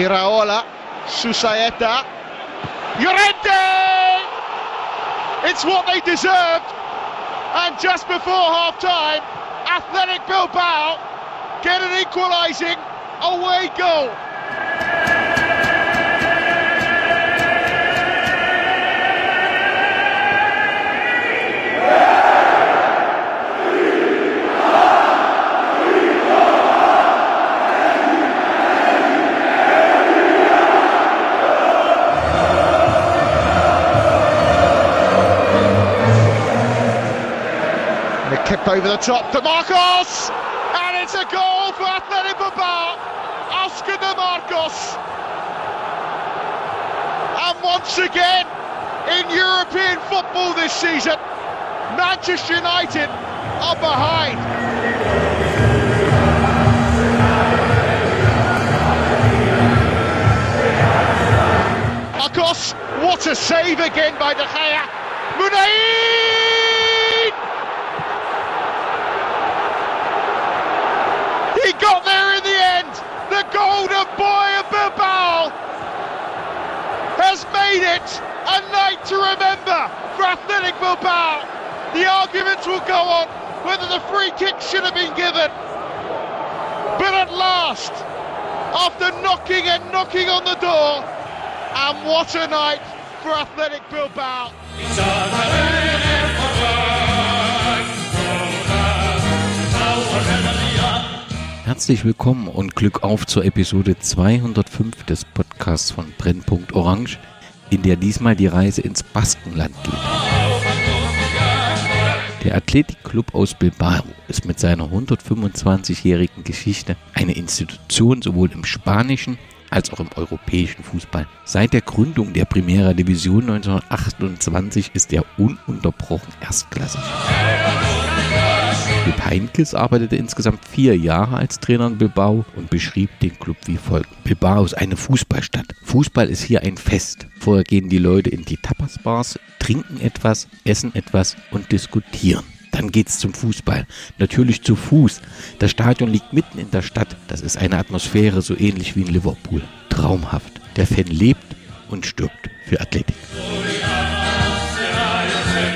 Iraola, Susaeta, Llorente! It's what they deserved. And just before half time, Athletic Bilbao get an equalising away goal. Kick over the top to Marcos! And it's a goal for Athletic Bilbao! Oscar de Marcos! And once again, in European football this season, Manchester United are behind. Marcos, what a save again by De Gea! Munai! Made it a night to remember for Athletic Bilbao. The arguments will go on whether the free kick should have been given. But at last, after knocking and knocking on the door, and what a night for Athletic Bilbao. Herzlich willkommen und Glück auf zur Episode 205 des Podcasts von Brennpunkt Orange, in der diesmal die Reise ins Baskenland geht. Der Athletikclub aus Bilbao ist mit seiner 125-jährigen Geschichte eine Institution sowohl im spanischen als auch im europäischen Fußball. Seit der Gründung der Primera Division 1928 ist er ununterbrochen erstklassig. Jupp Heinkes arbeitete insgesamt vier Jahre als Trainer in Bilbao und beschrieb den Club wie folgt. Bilbao ist eine Fußballstadt. Fußball ist hier ein Fest. Vorher gehen die Leute in die Tapasbars, trinken etwas, essen etwas und diskutieren. Dann geht's zum Fußball. Natürlich zu Fuß. Das Stadion liegt mitten in der Stadt. Das ist eine Atmosphäre so ähnlich wie in Liverpool. Traumhaft. Der Fan lebt und stirbt für Athletik.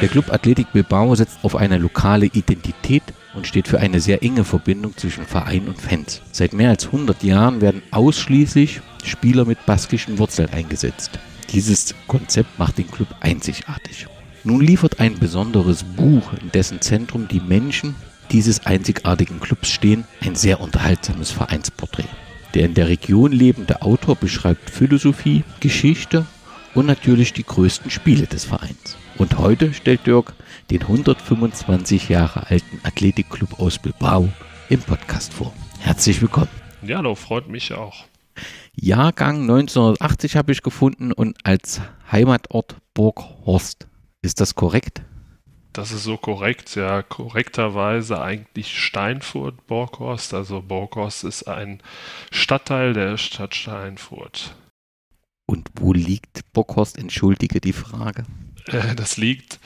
Der Club Athletik Bilbao setzt auf eine lokale Identität und steht für eine sehr enge Verbindung zwischen Verein und Fans. Seit mehr als 100 Jahren werden ausschließlich Spieler mit baskischen Wurzeln eingesetzt. Dieses Konzept macht den Club einzigartig. Nun liefert ein besonderes Buch, in dessen Zentrum die Menschen dieses einzigartigen Clubs stehen, ein sehr unterhaltsames Vereinsporträt. Der in der Region lebende Autor beschreibt Philosophie, Geschichte und natürlich die größten Spiele des Vereins. Und heute stellt Dirk den 125 Jahre alten Athletikclub aus Bilbao im Podcast vor. Herzlich willkommen. Ja, hallo, freut mich auch. Jahrgang 1980 habe ich gefunden und als Heimatort Burghorst. Ist das korrekt? Das ist so korrekt, ja. Korrekterweise eigentlich Steinfurt, Borghorst. Also Borghorst ist ein Stadtteil der Stadt Steinfurt. Und wo liegt Borghorst? Entschuldige die Frage. Äh, das liegt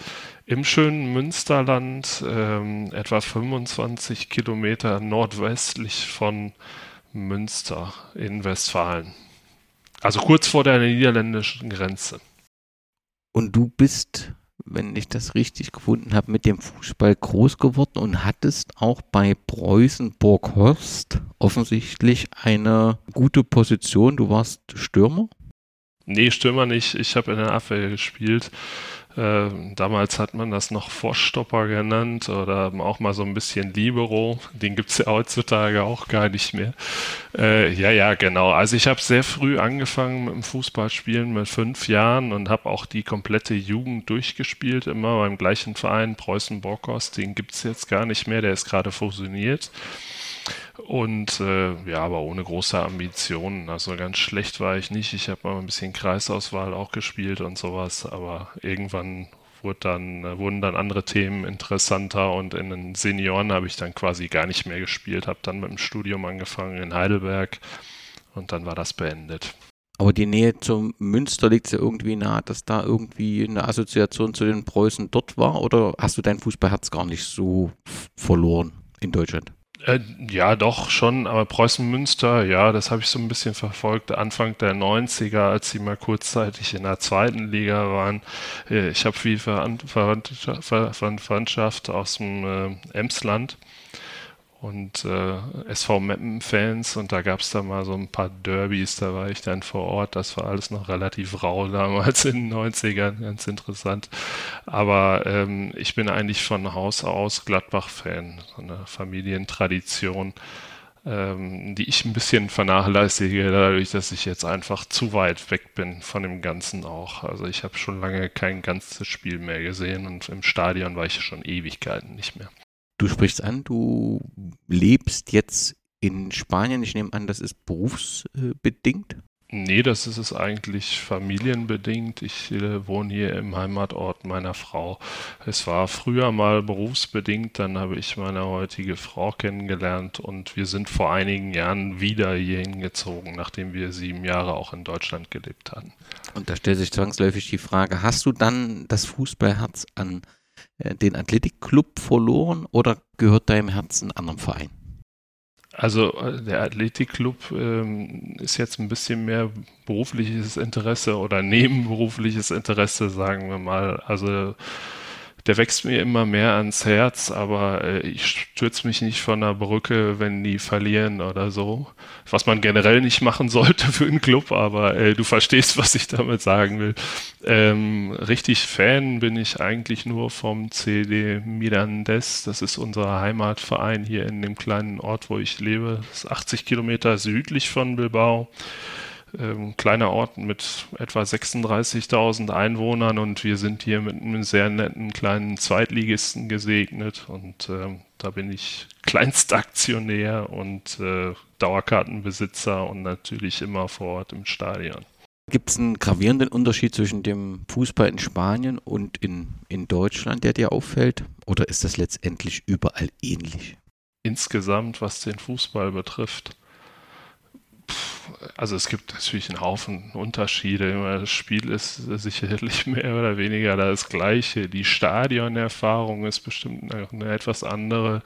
im schönen Münsterland, ähm, etwa 25 Kilometer nordwestlich von Münster in Westfalen. Also kurz vor der niederländischen Grenze. Und du bist, wenn ich das richtig gefunden habe, mit dem Fußball groß geworden und hattest auch bei Preußen Borghorst offensichtlich eine gute Position. Du warst Stürmer? Nee, Stürmer nicht. Ich habe in der Abwehr gespielt. Äh, damals hat man das noch Vorstopper genannt oder auch mal so ein bisschen Libero. Den gibt es ja heutzutage auch gar nicht mehr. Äh, ja, ja, genau. Also ich habe sehr früh angefangen mit dem Fußballspielen mit fünf Jahren und habe auch die komplette Jugend durchgespielt, immer beim gleichen Verein, Preußen Borkos. Den gibt es jetzt gar nicht mehr, der ist gerade fusioniert. Und äh, ja, aber ohne große Ambitionen. Also ganz schlecht war ich nicht. Ich habe mal ein bisschen Kreisauswahl auch gespielt und sowas, aber irgendwann wurde dann, äh, wurden dann andere Themen interessanter und in den Senioren habe ich dann quasi gar nicht mehr gespielt, habe dann mit dem Studium angefangen in Heidelberg und dann war das beendet. Aber die Nähe zum Münster liegt ja irgendwie nahe, dass da irgendwie eine Assoziation zu den Preußen dort war? Oder hast du dein Fußballherz gar nicht so verloren in Deutschland? Äh, ja, doch, schon, aber Preußen Münster, ja, das habe ich so ein bisschen verfolgt. Anfang der 90er, als sie mal kurzzeitig in der zweiten Liga waren. Äh, ich habe viel Verwandtschaft aus dem äh, Emsland und äh, SV Meppen-Fans und da gab es da mal so ein paar Derbys, da war ich dann vor Ort, das war alles noch relativ rau damals in den 90ern, ganz interessant. Aber ähm, ich bin eigentlich von Haus aus Gladbach-Fan, so eine Familientradition, ähm, die ich ein bisschen vernachlässige, dadurch, dass ich jetzt einfach zu weit weg bin von dem Ganzen auch. Also ich habe schon lange kein ganzes Spiel mehr gesehen und im Stadion war ich schon Ewigkeiten nicht mehr. Du sprichst an, du lebst jetzt in Spanien. Ich nehme an, das ist berufsbedingt. Nee, das ist es eigentlich familienbedingt. Ich äh, wohne hier im Heimatort meiner Frau. Es war früher mal berufsbedingt, dann habe ich meine heutige Frau kennengelernt und wir sind vor einigen Jahren wieder hier hingezogen, nachdem wir sieben Jahre auch in Deutschland gelebt hatten. Und da stellt sich zwangsläufig die Frage, hast du dann das Fußballherz an den Athletikclub verloren oder gehört deinem Herzen ein anderem Verein? Also äh, der Athletikclub ähm, ist jetzt ein bisschen mehr berufliches Interesse oder nebenberufliches Interesse, sagen wir mal. Also der wächst mir immer mehr ans Herz, aber äh, ich stürze mich nicht von der Brücke, wenn die verlieren oder so. Was man generell nicht machen sollte für einen Club, aber äh, du verstehst, was ich damit sagen will. Ähm, richtig Fan bin ich eigentlich nur vom CD Mirandes. Das ist unser Heimatverein hier in dem kleinen Ort, wo ich lebe. Das ist 80 Kilometer südlich von Bilbao ähm, kleiner Ort mit etwa 36.000 Einwohnern und wir sind hier mit einem sehr netten kleinen Zweitligisten gesegnet und äh, da bin ich Kleinstaktionär und äh, Dauerkartenbesitzer und natürlich immer vor Ort im Stadion. Gibt es einen gravierenden Unterschied zwischen dem Fußball in Spanien und in, in Deutschland, der dir auffällt? Oder ist das letztendlich überall ähnlich? Insgesamt, was den Fußball betrifft, also es gibt natürlich einen Haufen Unterschiede. Das Spiel ist sicherlich mehr oder weniger das gleiche. Die Stadionerfahrung ist bestimmt eine etwas andere.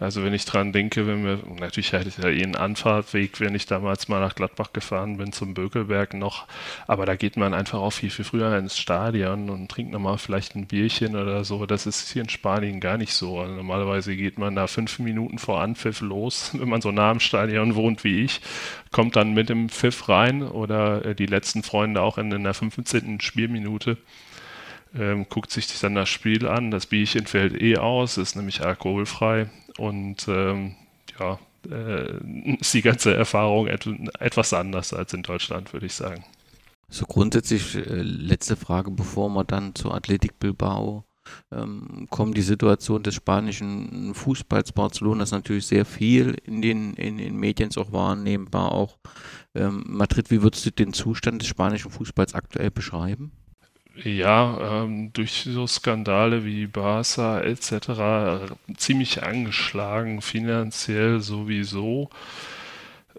Also wenn ich dran denke, wenn wir, natürlich hatte ich ja eh einen Anfahrtweg, wenn ich damals mal nach Gladbach gefahren bin, zum Bökelberg noch, aber da geht man einfach auch viel, viel früher ins Stadion und trinkt nochmal vielleicht ein Bierchen oder so. Das ist hier in Spanien gar nicht so. Also normalerweise geht man da fünf Minuten vor Anpfiff los, wenn man so nah am Stadion wohnt wie ich, kommt dann mit dem Pfiff rein oder äh, die letzten Freunde auch in, in der 15. Spielminute ähm, guckt sich dann das Spiel an. Das Bierchen fällt eh aus, ist nämlich alkoholfrei und ähm, ja, äh, ist die ganze Erfahrung et etwas anders als in Deutschland, würde ich sagen. So grundsätzlich, äh, letzte Frage, bevor wir dann zur Athletik Bilbao ähm, kommen. Die Situation des spanischen Fußballs Barcelona ist natürlich sehr viel in den, in den Medien auch wahrnehmbar. Auch ähm, Madrid, wie würdest du den Zustand des spanischen Fußballs aktuell beschreiben? Ja, ähm, durch so Skandale wie Barca etc. ziemlich angeschlagen, finanziell sowieso.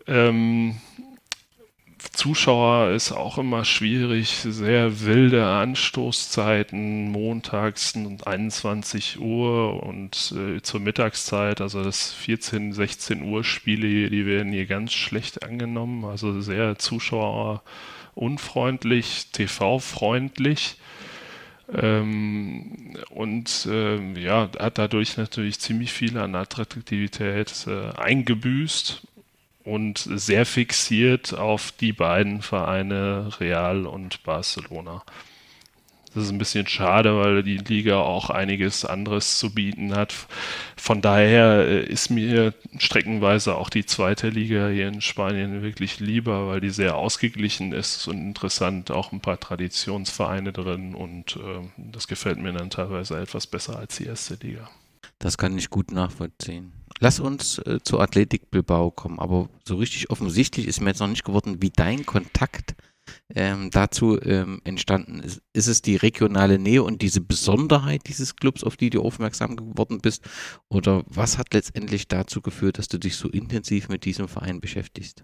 Ähm, Zuschauer ist auch immer schwierig, sehr wilde Anstoßzeiten, montags 21 Uhr und äh, zur Mittagszeit, also das 14, 16 Uhr Spiele, die werden hier ganz schlecht angenommen, also sehr Zuschauer unfreundlich, TV-freundlich. Ähm, und äh, ja, hat dadurch natürlich ziemlich viel an Attraktivität äh, eingebüßt und sehr fixiert auf die beiden Vereine Real und Barcelona. Das ist ein bisschen schade, weil die Liga auch einiges anderes zu bieten hat. Von daher äh, ist mir streckenweise auch die zweite Liga hier in Spanien wirklich lieber, weil die sehr ausgeglichen ist und interessant, auch ein paar Traditionsvereine drin und äh, das gefällt mir dann teilweise etwas besser als die erste Liga. Das kann ich gut nachvollziehen. Lass uns äh, zur Athletik Bilbao kommen, aber so richtig offensichtlich ist mir jetzt noch nicht geworden, wie dein Kontakt ähm, dazu ähm, entstanden ist. Ist es die regionale Nähe und diese Besonderheit dieses Clubs, auf die du aufmerksam geworden bist? Oder was hat letztendlich dazu geführt, dass du dich so intensiv mit diesem Verein beschäftigst?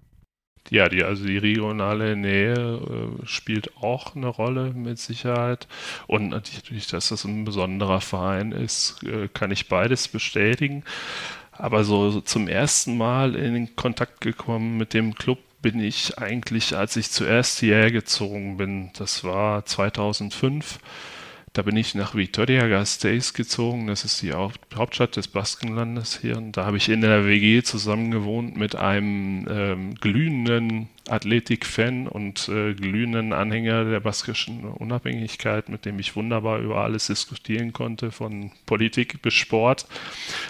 Ja, die, also die regionale Nähe äh, spielt auch eine Rolle mit Sicherheit. Und natürlich, dass das ein besonderer Verein ist, äh, kann ich beides bestätigen. Aber so, so zum ersten Mal in Kontakt gekommen mit dem Club bin ich eigentlich, als ich zuerst hierher gezogen bin. Das war 2005 da bin ich nach Vitoria-Gasteiz gezogen, das ist die Hauptstadt des Baskenlandes hier. Und da habe ich in der WG zusammen gewohnt mit einem ähm, glühenden Athletik-Fan und äh, glühenden Anhänger der baskischen Unabhängigkeit, mit dem ich wunderbar über alles diskutieren konnte, von Politik bis Sport.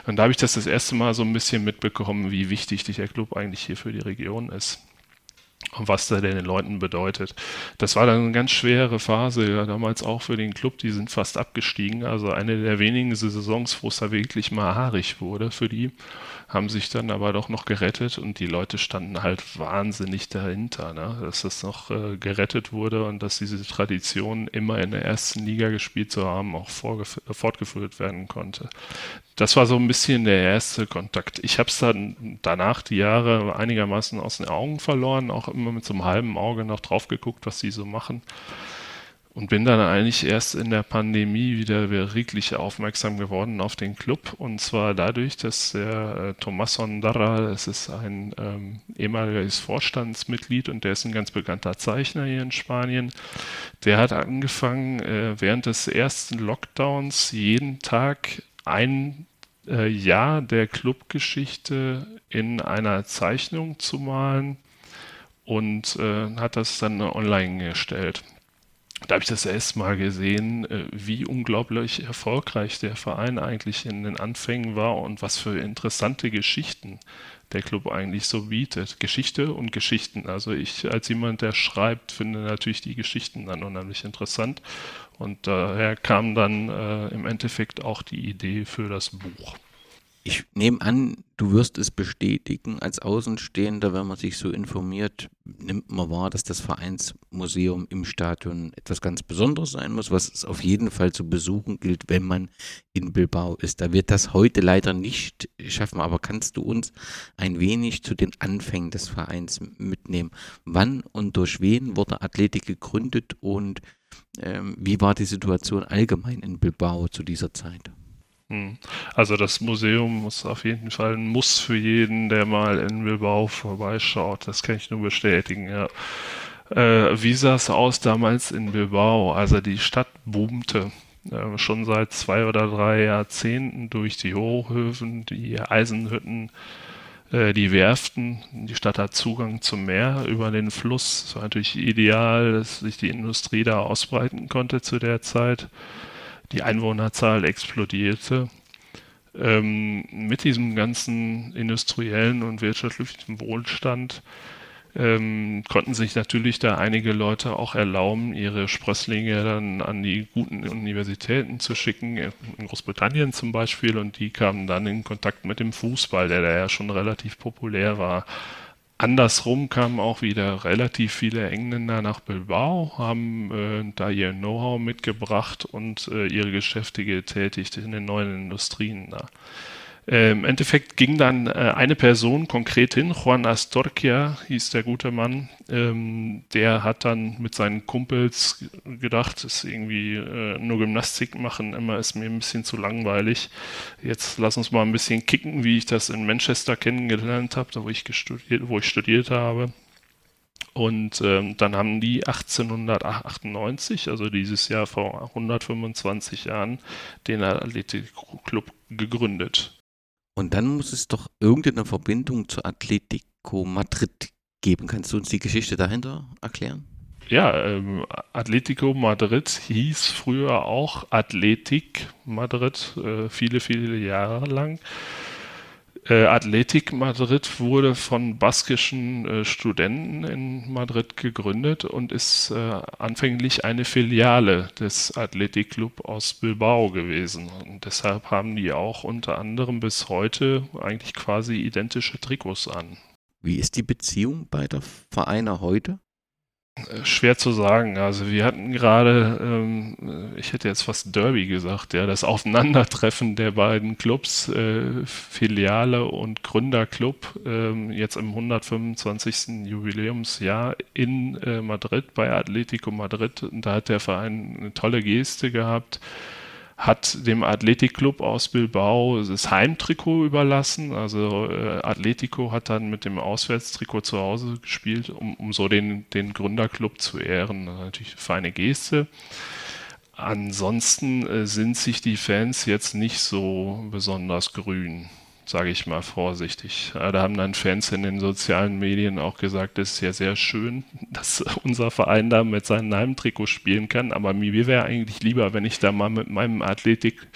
Und da habe ich das das erste Mal so ein bisschen mitbekommen, wie wichtig der Club eigentlich hier für die Region ist was da den Leuten bedeutet. Das war dann eine ganz schwere Phase, ja, damals auch für den Club, die sind fast abgestiegen, also eine der wenigen Saisons, wo es da wirklich mal haarig wurde für die haben sich dann aber doch noch gerettet und die Leute standen halt wahnsinnig dahinter, ne? dass das noch äh, gerettet wurde und dass diese Tradition immer in der ersten Liga gespielt zu haben, auch fortgeführt werden konnte. Das war so ein bisschen der erste Kontakt. Ich habe es dann danach die Jahre einigermaßen aus den Augen verloren, auch immer mit so einem halben Auge noch drauf geguckt, was die so machen. Und bin dann eigentlich erst in der Pandemie wieder wirklich aufmerksam geworden auf den Club. Und zwar dadurch, dass der äh, Tomás Ondarra, das ist ein ähm, ehemaliges Vorstandsmitglied und der ist ein ganz bekannter Zeichner hier in Spanien. Der hat angefangen, äh, während des ersten Lockdowns jeden Tag ein äh, Jahr der Clubgeschichte in einer Zeichnung zu malen und äh, hat das dann online gestellt da habe ich das erste Mal gesehen, äh, wie unglaublich erfolgreich der Verein eigentlich in den Anfängen war und was für interessante Geschichten der Club eigentlich so bietet. Geschichte und Geschichten. Also ich als jemand, der schreibt, finde natürlich die Geschichten dann unheimlich interessant. Und daher kam dann äh, im Endeffekt auch die Idee für das Buch. Ich nehme an, du wirst es bestätigen. Als Außenstehender, wenn man sich so informiert, nimmt man wahr, dass das Vereinsmuseum im Stadion etwas ganz Besonderes sein muss, was es auf jeden Fall zu besuchen gilt, wenn man in Bilbao ist. Da wird das heute leider nicht schaffen, aber kannst du uns ein wenig zu den Anfängen des Vereins mitnehmen? Wann und durch wen wurde Athletik gegründet und ähm, wie war die Situation allgemein in Bilbao zu dieser Zeit? Hm. Also das Museum muss auf jeden Fall ein Muss für jeden, der mal in Bilbao vorbeischaut. Das kann ich nur bestätigen, ja. Äh, wie sah es aus damals in Bilbao? Also die Stadt boomte äh, schon seit zwei oder drei Jahrzehnten durch die Hochhöfen, die Eisenhütten, äh, die Werften. Die Stadt hat Zugang zum Meer über den Fluss. Es war natürlich ideal, dass sich die Industrie da ausbreiten konnte zu der Zeit die Einwohnerzahl explodierte. Ähm, mit diesem ganzen industriellen und wirtschaftlichen Wohlstand ähm, konnten sich natürlich da einige Leute auch erlauben, ihre Sprösslinge dann an die guten Universitäten zu schicken, in Großbritannien zum Beispiel, und die kamen dann in Kontakt mit dem Fußball, der da ja schon relativ populär war. Andersrum kamen auch wieder relativ viele Engländer nach Bilbao, haben äh, da ihr Know-how mitgebracht und äh, ihre Geschäfte getätigt in den neuen Industrien. Da. Äh, Im Endeffekt ging dann äh, eine Person konkret hin, Juan Astorquia hieß der gute Mann, ähm, der hat dann mit seinen Kumpels gedacht, ist irgendwie äh, nur Gymnastik machen, immer ist mir ein bisschen zu langweilig. Jetzt lass uns mal ein bisschen kicken, wie ich das in Manchester kennengelernt habe, da wo ich, studiert, wo ich studiert habe. Und ähm, dann haben die 1898, also dieses Jahr vor 125 Jahren, den Athletikclub gegründet. Und dann muss es doch irgendeine Verbindung zu Atletico Madrid geben. Kannst du uns die Geschichte dahinter erklären? Ja, ähm, Atletico Madrid hieß früher auch Athletic Madrid, äh, viele, viele Jahre lang. Äh, Athletic Madrid wurde von baskischen äh, Studenten in Madrid gegründet und ist äh, anfänglich eine Filiale des Athletic Club aus Bilbao gewesen. Und deshalb haben die auch unter anderem bis heute eigentlich quasi identische Trikots an. Wie ist die Beziehung beider Vereine heute? Äh, schwer zu sagen. Also wir hatten gerade, ähm, ich hätte jetzt fast Derby gesagt, ja, das Aufeinandertreffen der beiden Clubs, äh, Filiale und Gründerclub, äh, jetzt im 125. Jubiläumsjahr in äh, Madrid bei Atletico Madrid. Und da hat der Verein eine tolle Geste gehabt hat dem Athletikclub aus Bilbao das Heimtrikot überlassen. Also äh, Atletico hat dann mit dem Auswärtstrikot zu Hause gespielt, um, um so den, den Gründerclub zu ehren. Natürlich eine feine Geste. Ansonsten äh, sind sich die Fans jetzt nicht so besonders grün sage ich mal vorsichtig. Da haben dann Fans in den sozialen Medien auch gesagt, es ist ja sehr schön, dass unser Verein da mit seinem Heimtrikot spielen kann, aber mir wäre eigentlich lieber, wenn ich da mal mit meinem Athletik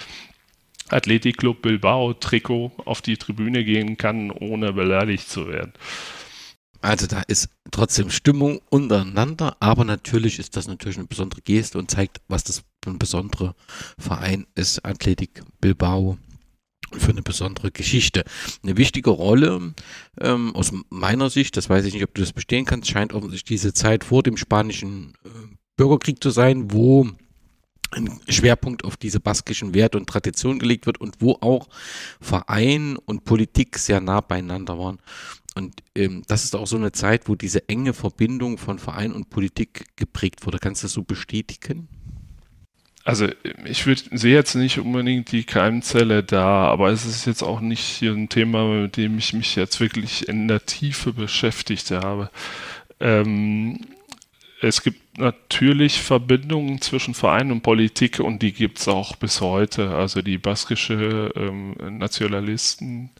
Athletikclub Bilbao Trikot auf die Tribüne gehen kann, ohne beleidigt zu werden. Also da ist trotzdem Stimmung untereinander, aber natürlich ist das natürlich eine besondere Geste und zeigt, was das für ein besonderer Verein ist, Athletik Bilbao für eine besondere Geschichte. Eine wichtige Rolle ähm, aus meiner Sicht, das weiß ich nicht, ob du das bestehen kannst, scheint offensichtlich diese Zeit vor dem spanischen äh, Bürgerkrieg zu sein, wo ein Schwerpunkt auf diese baskischen Werte und Traditionen gelegt wird und wo auch Verein und Politik sehr nah beieinander waren. Und ähm, das ist auch so eine Zeit, wo diese enge Verbindung von Verein und Politik geprägt wurde. Kannst du das so bestätigen? Also ich sehe jetzt nicht unbedingt die Keimzelle da, aber es ist jetzt auch nicht ein Thema, mit dem ich mich jetzt wirklich in der Tiefe beschäftigt habe. Ähm, es gibt natürlich Verbindungen zwischen Verein und Politik und die gibt es auch bis heute. Also die baskische ähm, Nationalisten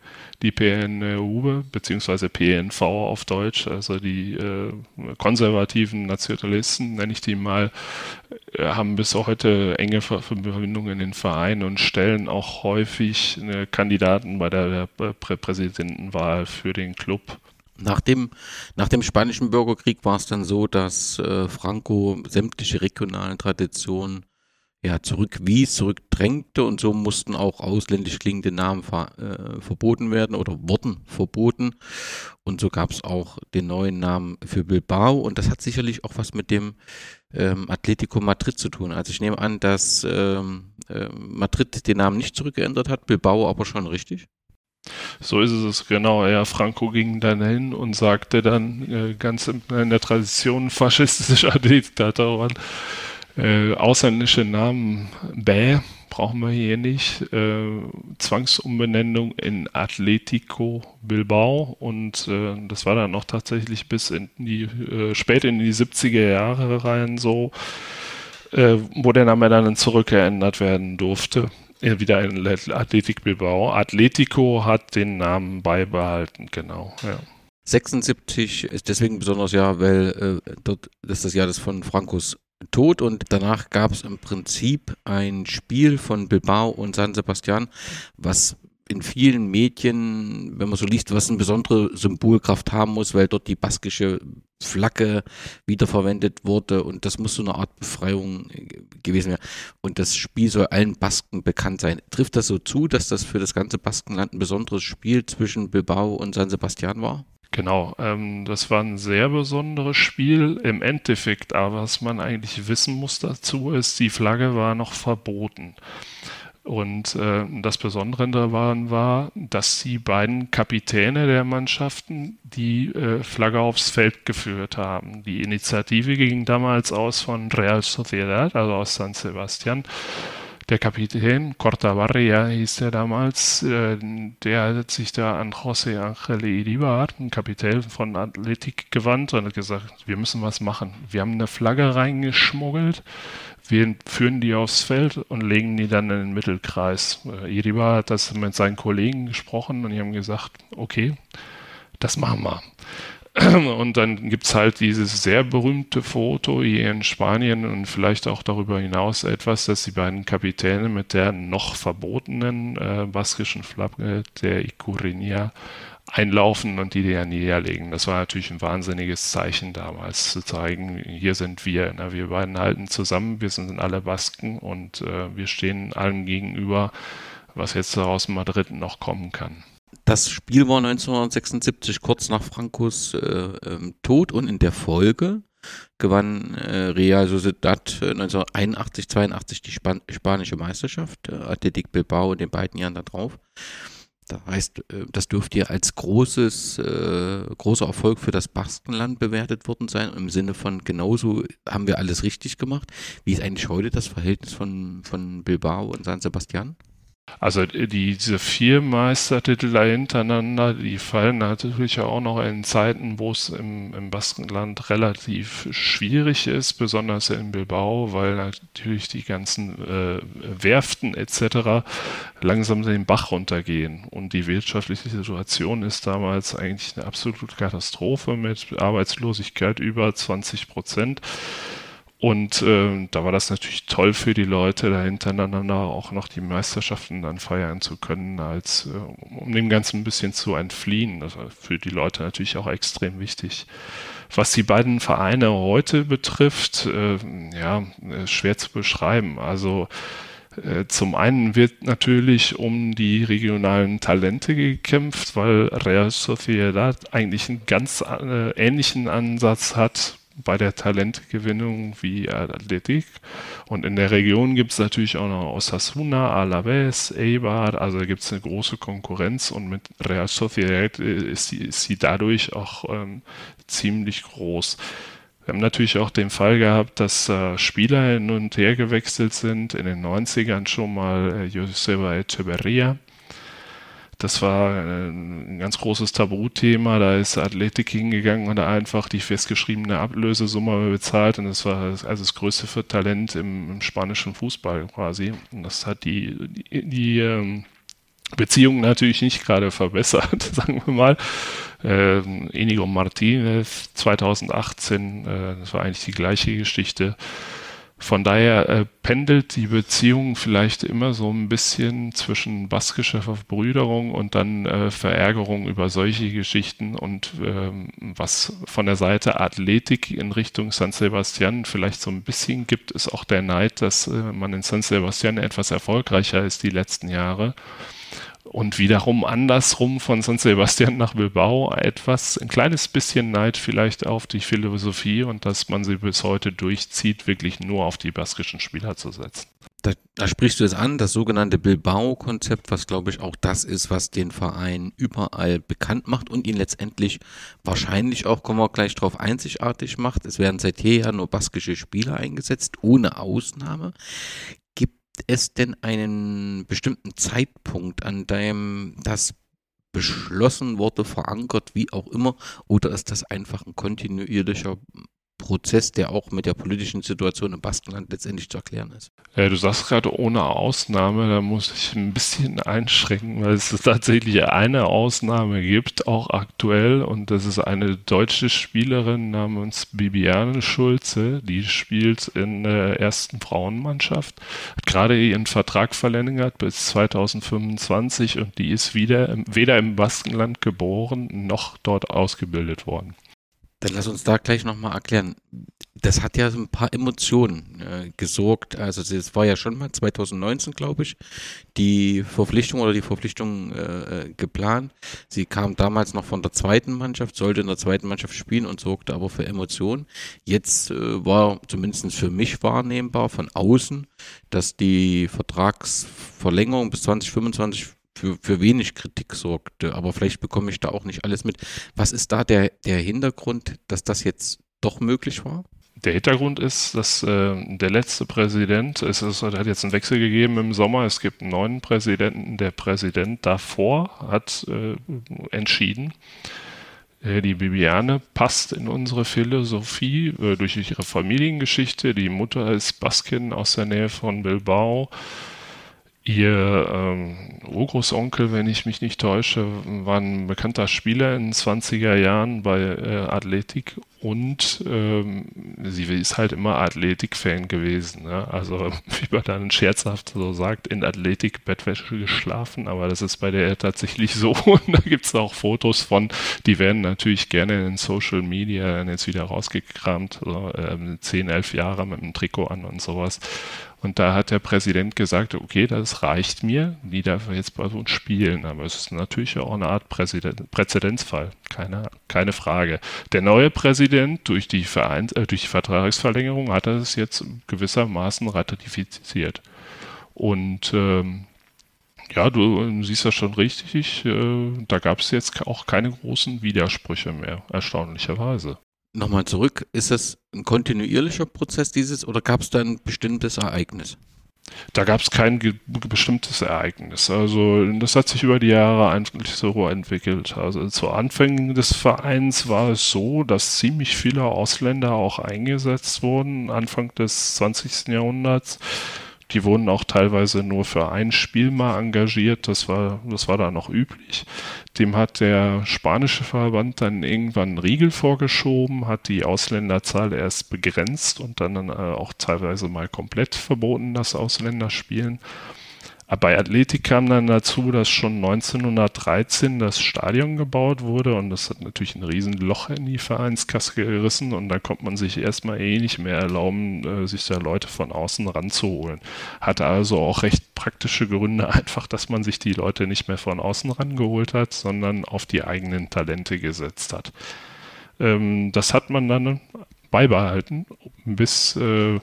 die PNU beziehungsweise PNV auf Deutsch, also die äh, konservativen Nationalisten, nenne ich die mal, haben bis heute enge Verbindungen in den Verein und stellen auch häufig äh, Kandidaten bei der Prä Präsidentenwahl für den Club. Nach dem, nach dem Spanischen Bürgerkrieg war es dann so, dass äh, Franco sämtliche regionalen Traditionen ja, zurückwies, zurückdrängte und so mussten auch ausländisch klingende Namen ver, äh, verboten werden oder wurden verboten. Und so gab es auch den neuen Namen für Bilbao und das hat sicherlich auch was mit dem ähm, Atletico Madrid zu tun. Also ich nehme an, dass ähm, äh, Madrid den Namen nicht zurückgeändert hat, Bilbao aber schon richtig. So ist es genau. Ja, Franco ging dann hin und sagte dann äh, ganz in, in der Tradition faschistischer Diktatoren, äh, ausländische Namen, bäh, brauchen wir hier nicht. Äh, Zwangsumbenennung in Atletico Bilbao und äh, das war dann noch tatsächlich bis in die, äh, spät in die 70er Jahre rein so, äh, wo der Name dann zurückgeändert werden durfte. wieder in Athletic Bilbao. Atletico hat den Namen beibehalten, genau, ja. 76 ist deswegen besonders ja, weil äh, dort das ist das Jahr des von Frankos tot und danach gab es im Prinzip ein Spiel von Bilbao und San Sebastian, was in vielen Medien, wenn man so liest, was eine besondere Symbolkraft haben muss, weil dort die baskische Flagge wiederverwendet wurde und das muss so eine Art Befreiung gewesen werden. Und das Spiel soll allen Basken bekannt sein. Trifft das so zu, dass das für das ganze Baskenland ein besonderes Spiel zwischen Bilbao und San Sebastian war? Genau, ähm, das war ein sehr besonderes Spiel. Im Endeffekt, aber was man eigentlich wissen muss dazu, ist, die Flagge war noch verboten. Und äh, das Besondere daran war, dass die beiden Kapitäne der Mannschaften die äh, Flagge aufs Feld geführt haben. Die Initiative ging damals aus von Real Sociedad, also aus San Sebastian der Kapitän, Cortabarria hieß der damals, äh, der hat sich da an José Ángel Iribar, ein Kapitän von Athletik, gewandt und hat gesagt, wir müssen was machen. Wir haben eine Flagge reingeschmuggelt, wir führen die aufs Feld und legen die dann in den Mittelkreis. Äh, Iribar hat das mit seinen Kollegen gesprochen und die haben gesagt, okay, das machen wir. Und dann gibt es halt dieses sehr berühmte Foto hier in Spanien und vielleicht auch darüber hinaus etwas, dass die beiden Kapitäne mit der noch verbotenen äh, baskischen Flagge der Icurinia einlaufen und die der niederlegen. Das war natürlich ein wahnsinniges Zeichen damals, zu zeigen, hier sind wir. Na, wir beiden halten zusammen, wir sind alle Basken und äh, wir stehen allem gegenüber, was jetzt aus Madrid noch kommen kann. Das Spiel war 1976 kurz nach Francos äh, ähm, Tod und in der Folge gewann äh, Real Sociedad äh, 1981, 82 die Span spanische Meisterschaft, äh, Athletic Bilbao in den beiden Jahren darauf. Das heißt, äh, das dürfte ja als großes, äh, großer Erfolg für das Baskenland bewertet worden sein, im Sinne von genauso haben wir alles richtig gemacht. Wie ist eigentlich heute das Verhältnis von, von Bilbao und San Sebastian? Also äh, die, diese vier Meistertitel da hintereinander, die fallen natürlich auch noch in Zeiten, wo es im, im Baskenland relativ schwierig ist, besonders in Bilbao, weil natürlich die ganzen äh, Werften etc. langsam den Bach runtergehen. Und die wirtschaftliche Situation ist damals eigentlich eine absolute Katastrophe mit Arbeitslosigkeit über 20 Prozent. Und äh, da war das natürlich toll für die Leute, da hintereinander auch noch die Meisterschaften dann feiern zu können, als äh, um dem Ganzen ein bisschen zu entfliehen. Das war für die Leute natürlich auch extrem wichtig. Was die beiden Vereine heute betrifft, äh, ja, schwer zu beschreiben. Also äh, zum einen wird natürlich um die regionalen Talente gekämpft, weil Real Sociedad eigentlich einen ganz äh, ähnlichen Ansatz hat bei der Talentgewinnung wie Athletik. Und in der Region gibt es natürlich auch noch Osasuna, Alaves, Eibar, also gibt es eine große Konkurrenz und mit Real Sociedad ist sie, ist sie dadurch auch ähm, ziemlich groß. Wir haben natürlich auch den Fall gehabt, dass äh, Spieler hin und her gewechselt sind. In den 90ern schon mal äh, Joseba Echeverria das war äh, ein ganz großes Tabuthema. Da ist Athletik hingegangen und einfach die festgeschriebene Ablösesumme bezahlt. Und das war also das größte für Talent im, im spanischen Fußball quasi. Und das hat die, die, die ähm, Beziehungen natürlich nicht gerade verbessert, sagen wir mal. Äh, Inigo Martinez 2018, äh, das war eigentlich die gleiche Geschichte. Von daher äh, pendelt die Beziehung vielleicht immer so ein bisschen zwischen baskischer Verbrüderung und dann äh, Verärgerung über solche Geschichten und ähm, was von der Seite Athletik in Richtung San Sebastian vielleicht so ein bisschen gibt, ist auch der Neid, dass äh, man in San Sebastian etwas erfolgreicher ist die letzten Jahre und wiederum andersrum von San Sebastian nach Bilbao etwas, ein kleines bisschen Neid vielleicht auf die Philosophie und dass man sie bis heute durchzieht, wirklich nur auf die baskischen Spieler zu setzen. Da, da sprichst du es an, das sogenannte Bilbao-Konzept, was glaube ich auch das ist, was den Verein überall bekannt macht und ihn letztendlich wahrscheinlich auch, kommen wir gleich drauf, einzigartig macht. Es werden seit jeher nur baskische Spieler eingesetzt, ohne Ausnahme es denn einen bestimmten Zeitpunkt, an dem das beschlossen wurde, verankert, wie auch immer, oder ist das einfach ein kontinuierlicher Prozess, der auch mit der politischen Situation im Baskenland letztendlich zu erklären ist. Ja, du sagst gerade ohne Ausnahme, da muss ich ein bisschen einschränken, weil es tatsächlich eine Ausnahme gibt, auch aktuell, und das ist eine deutsche Spielerin namens Bibiane Schulze, die spielt in der ersten Frauenmannschaft, hat gerade ihren Vertrag verlängert bis 2025 und die ist wieder, weder im Baskenland geboren noch dort ausgebildet worden. Dann lass uns da gleich nochmal erklären. Das hat ja so ein paar Emotionen äh, gesorgt. Also es war ja schon mal 2019, glaube ich, die Verpflichtung oder die Verpflichtung äh, äh, geplant. Sie kam damals noch von der zweiten Mannschaft, sollte in der zweiten Mannschaft spielen und sorgte aber für Emotionen. Jetzt äh, war zumindest für mich wahrnehmbar von außen, dass die Vertragsverlängerung bis 2025 für, für wenig Kritik sorgte. Aber vielleicht bekomme ich da auch nicht alles mit. Was ist da der, der Hintergrund, dass das jetzt doch möglich war? Der Hintergrund ist, dass äh, der letzte Präsident, es ist, hat jetzt einen Wechsel gegeben im Sommer, es gibt einen neuen Präsidenten. Der Präsident davor hat äh, entschieden, äh, die Bibiane passt in unsere Philosophie äh, durch ihre Familiengeschichte. Die Mutter ist Baskin aus der Nähe von Bilbao Ihr ähm, Urgroßonkel, wenn ich mich nicht täusche, war ein bekannter Spieler in den 20er Jahren bei äh, Athletik und ähm, sie ist halt immer Athletik-Fan gewesen. Ne? Also wie man dann scherzhaft so sagt, in Athletik Bettwäsche geschlafen, aber das ist bei der tatsächlich so. Und da gibt es auch Fotos von, die werden natürlich gerne in Social Media jetzt wieder rausgekramt, so, ähm, 10, 11 Jahre mit einem Trikot an und sowas. Und da hat der Präsident gesagt, okay, das reicht mir, die darf jetzt bei uns spielen. Aber es ist natürlich auch eine Art Präsident, Präzedenzfall, keine, keine Frage. Der neue Präsident durch die, Vereins, äh, durch die Vertragsverlängerung hat es jetzt gewissermaßen ratifiziert. Und ähm, Ja, du siehst ja schon richtig, äh, da gab es jetzt auch keine großen Widersprüche mehr, erstaunlicherweise. Nochmal zurück, ist das ein kontinuierlicher Prozess dieses oder gab es da ein bestimmtes Ereignis? Da gab es kein bestimmtes Ereignis. Also das hat sich über die Jahre eigentlich so entwickelt. Also zu Anfängen des Vereins war es so, dass ziemlich viele Ausländer auch eingesetzt wurden, Anfang des 20. Jahrhunderts die wurden auch teilweise nur für ein Spiel mal engagiert. Das war, das war da noch üblich. Dem hat der spanische Verband dann irgendwann einen Riegel vorgeschoben, hat die Ausländerzahl erst begrenzt und dann äh, auch teilweise mal komplett verboten, dass Ausländer spielen. Bei Athletik kam dann dazu, dass schon 1913 das Stadion gebaut wurde und das hat natürlich ein Riesenloch in die Vereinskasse gerissen und da konnte man sich erstmal eh nicht mehr erlauben, äh, sich da Leute von außen ranzuholen. Hatte also auch recht praktische Gründe, einfach, dass man sich die Leute nicht mehr von außen rangeholt hat, sondern auf die eigenen Talente gesetzt hat. Ähm, das hat man dann beibehalten bis äh,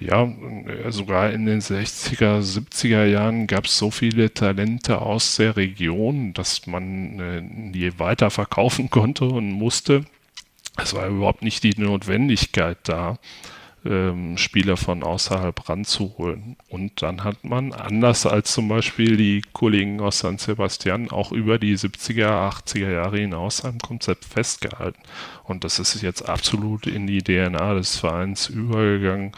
ja, äh, sogar in den 60er, 70er Jahren gab es so viele Talente aus der Region, dass man äh, die weiter verkaufen konnte und musste. Es war überhaupt nicht die Notwendigkeit da, ähm, Spieler von außerhalb ranzuholen. Und dann hat man, anders als zum Beispiel die Kollegen aus San Sebastian, auch über die 70er, 80er Jahre hinaus am Konzept festgehalten. Und das ist jetzt absolut in die DNA des Vereins übergegangen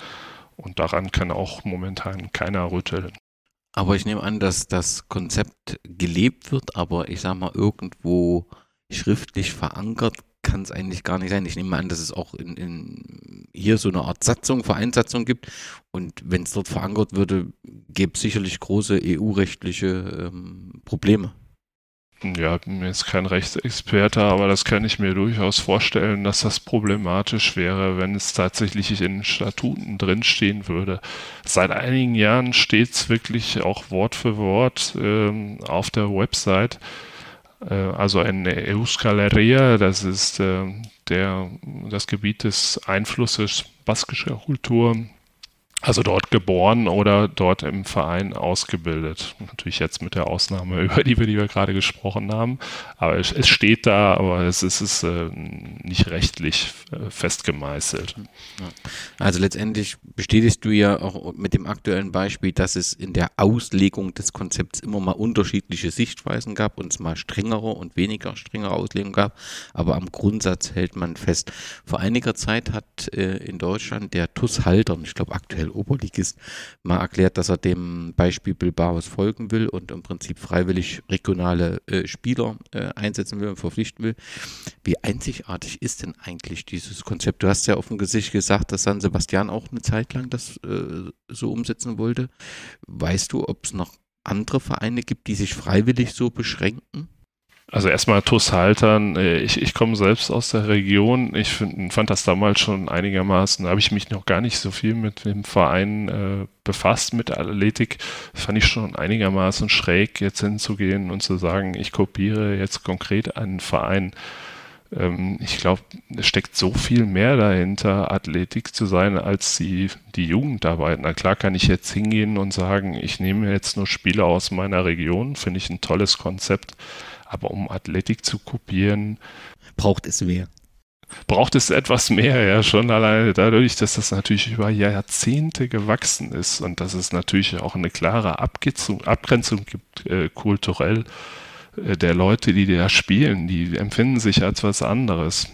und daran kann auch momentan keiner rütteln. Aber ich nehme an, dass das Konzept gelebt wird, aber ich sage mal, irgendwo schriftlich verankert kann es eigentlich gar nicht sein. Ich nehme an, dass es auch in, in hier so eine Art Satzung, Vereinssatzung gibt. Und wenn es dort verankert würde, gäbe es sicherlich große EU-rechtliche ähm, Probleme. Ja, bin jetzt kein Rechtsexperte, aber das kann ich mir durchaus vorstellen, dass das problematisch wäre, wenn es tatsächlich in Statuten drinstehen würde. Seit einigen Jahren steht es wirklich auch Wort für Wort ähm, auf der Website. Äh, also in Euskal Herria, das ist äh, der, das Gebiet des Einflusses baskischer Kultur also dort geboren oder dort im Verein ausgebildet. Natürlich jetzt mit der Ausnahme, über die wir, die wir gerade gesprochen haben. Aber es, es steht da, aber es ist, äh, nicht rechtlich äh, festgemeißelt. Also letztendlich bestätigst du ja auch mit dem aktuellen Beispiel, dass es in der Auslegung des Konzepts immer mal unterschiedliche Sichtweisen gab und es mal strengere und weniger strengere Auslegungen gab. Aber am Grundsatz hält man fest. Vor einiger Zeit hat äh, in Deutschland der TUS Halter, ich glaube aktuell Oberligist, mal erklärt, dass er dem Beispiel Bilbaos folgen will und im Prinzip freiwillig regionale äh, Spieler äh, einsetzen will und verpflichten will. Wie einzigartig ist denn eigentlich dieses Konzept? Du hast ja auf dem Gesicht gesagt, dass San Sebastian auch eine Zeit lang das äh, so umsetzen wollte. Weißt du, ob es noch andere Vereine gibt, die sich freiwillig so beschränken? Also erstmal TUS Haltern, äh, ich, ich komme selbst aus der Region. Ich find, fand das damals schon einigermaßen, da habe ich mich noch gar nicht so viel mit dem Verein äh, befasst, mit Athletik. Fand ich schon einigermaßen schräg, jetzt hinzugehen und zu sagen, ich kopiere jetzt konkret einen Verein. Ähm, ich glaube, es steckt so viel mehr dahinter, Athletik zu sein, als die, die Jugendarbeit. Na klar kann ich jetzt hingehen und sagen, ich nehme jetzt nur Spieler aus meiner Region, finde ich ein tolles Konzept. Aber um Athletik zu kopieren, braucht es mehr. Braucht es etwas mehr, ja, schon alleine dadurch, dass das natürlich über Jahrzehnte gewachsen ist und dass es natürlich auch eine klare Abgrenzung, Abgrenzung gibt, äh, kulturell äh, der Leute, die da spielen, die empfinden sich als was anderes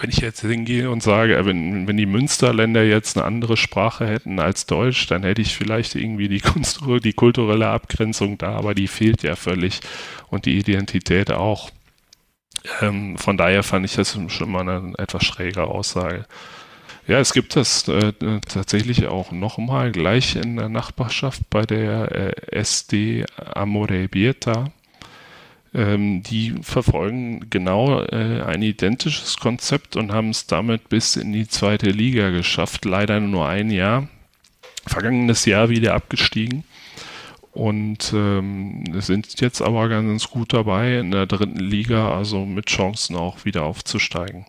wenn ich jetzt hingehe und sage, wenn, wenn die Münsterländer jetzt eine andere Sprache hätten als Deutsch, dann hätte ich vielleicht irgendwie die, Kunst, die kulturelle Abgrenzung da, aber die fehlt ja völlig und die Identität auch. Ähm, von daher fand ich das schon mal eine etwas schräge Aussage. Ja, es gibt das äh, tatsächlich auch nochmal gleich in der Nachbarschaft bei der äh, SD Amore Bieta ähm, die verfolgen genau äh, ein identisches Konzept und haben es damit bis in die zweite Liga geschafft. Leider nur ein Jahr. Vergangenes Jahr wieder abgestiegen und ähm, sind jetzt aber ganz gut dabei in der dritten Liga, also mit Chancen auch wieder aufzusteigen.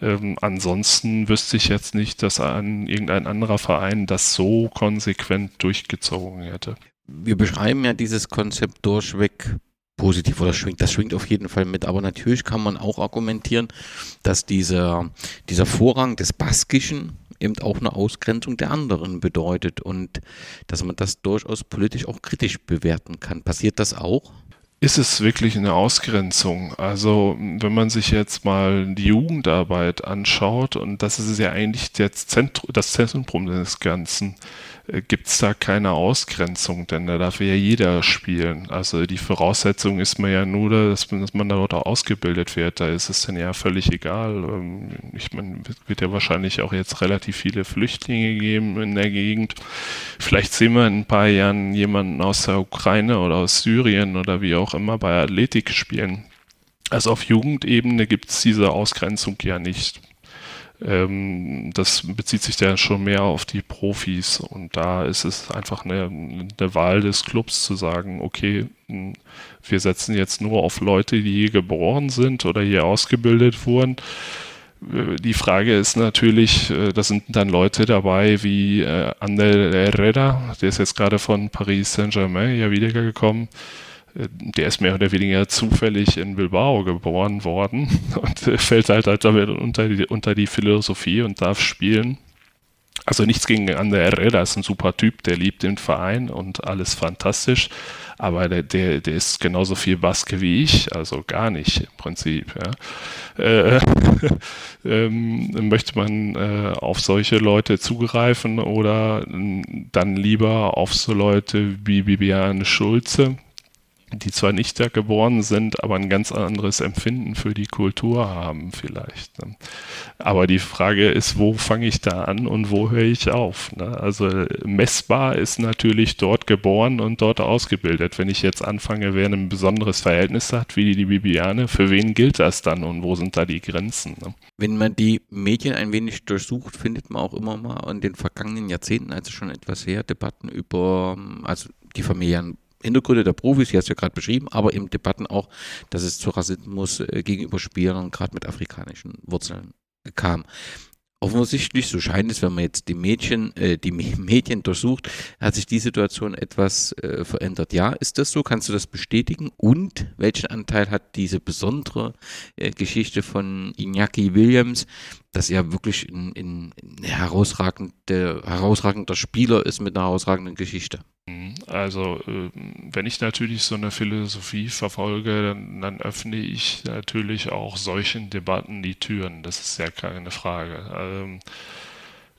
Ähm, ansonsten wüsste ich jetzt nicht, dass ein, irgendein anderer Verein das so konsequent durchgezogen hätte. wir beschreiben ja dieses Konzept durchweg positiv oder schwingt, das schwingt auf jeden Fall mit. Aber natürlich kann man auch argumentieren, dass dieser, dieser Vorrang des Baskischen eben auch eine Ausgrenzung der anderen bedeutet und dass man das durchaus politisch auch kritisch bewerten kann. Passiert das auch? Ist es wirklich eine Ausgrenzung? Also, wenn man sich jetzt mal die Jugendarbeit anschaut, und das ist ja eigentlich das Zentrum des Ganzen, äh, gibt es da keine Ausgrenzung, denn da darf ja jeder spielen. Also die Voraussetzung ist mir ja nur, dass man, dass man dort auch ausgebildet wird. Da ist es dann ja völlig egal. Ähm, ich meine, wird ja wahrscheinlich auch jetzt relativ viele Flüchtlinge geben in der Gegend. Vielleicht sehen wir in ein paar Jahren jemanden aus der Ukraine oder aus Syrien oder wie auch immer bei Athletik spielen. Also auf Jugendebene gibt es diese Ausgrenzung ja nicht. Ähm, das bezieht sich ja schon mehr auf die Profis und da ist es einfach eine, eine Wahl des Clubs zu sagen, okay, wir setzen jetzt nur auf Leute, die hier geboren sind oder hier ausgebildet wurden. Äh, die Frage ist natürlich, äh, da sind dann Leute dabei wie äh, Ander Herrera, der ist jetzt gerade von Paris Saint-Germain ja wiedergekommen der ist mehr oder weniger zufällig in Bilbao geboren worden und fällt halt, halt damit unter die, unter die Philosophie und darf spielen. Also nichts gegen Ander Herrera, ist ein super Typ, der liebt den Verein und alles fantastisch, aber der, der, der ist genauso viel Baske wie ich, also gar nicht im Prinzip. Ja. Äh, ähm, möchte man äh, auf solche Leute zugreifen oder dann lieber auf so Leute wie Bibiane Schulze, die zwar nicht da geboren sind, aber ein ganz anderes Empfinden für die Kultur haben vielleicht. Ne? Aber die Frage ist, wo fange ich da an und wo höre ich auf? Ne? Also messbar ist natürlich dort geboren und dort ausgebildet. Wenn ich jetzt anfange, wer ein besonderes Verhältnis hat, wie die Bibiane, für wen gilt das dann und wo sind da die Grenzen? Ne? Wenn man die Medien ein wenig durchsucht, findet man auch immer mal in den vergangenen Jahrzehnten, also schon etwas her, Debatten über also die Familien Hintergründe der Profis, die hast du ja gerade beschrieben, aber im Debatten auch, dass es zu Rassismus äh, gegenüber Spielern gerade mit afrikanischen Wurzeln kam. Offensichtlich, so scheint es, wenn man jetzt die Mädchen, äh, die Medien durchsucht, hat sich die Situation etwas äh, verändert. Ja, ist das so? Kannst du das bestätigen? Und welchen Anteil hat diese besondere äh, Geschichte von Iñaki Williams, dass er wirklich ein, ein, ein herausragende, herausragender Spieler ist mit einer herausragenden Geschichte? Mhm. Also, äh, wenn ich natürlich so eine Philosophie verfolge, dann, dann, öffne ich natürlich auch solchen Debatten die Türen. Das ist ja keine Frage. Ähm,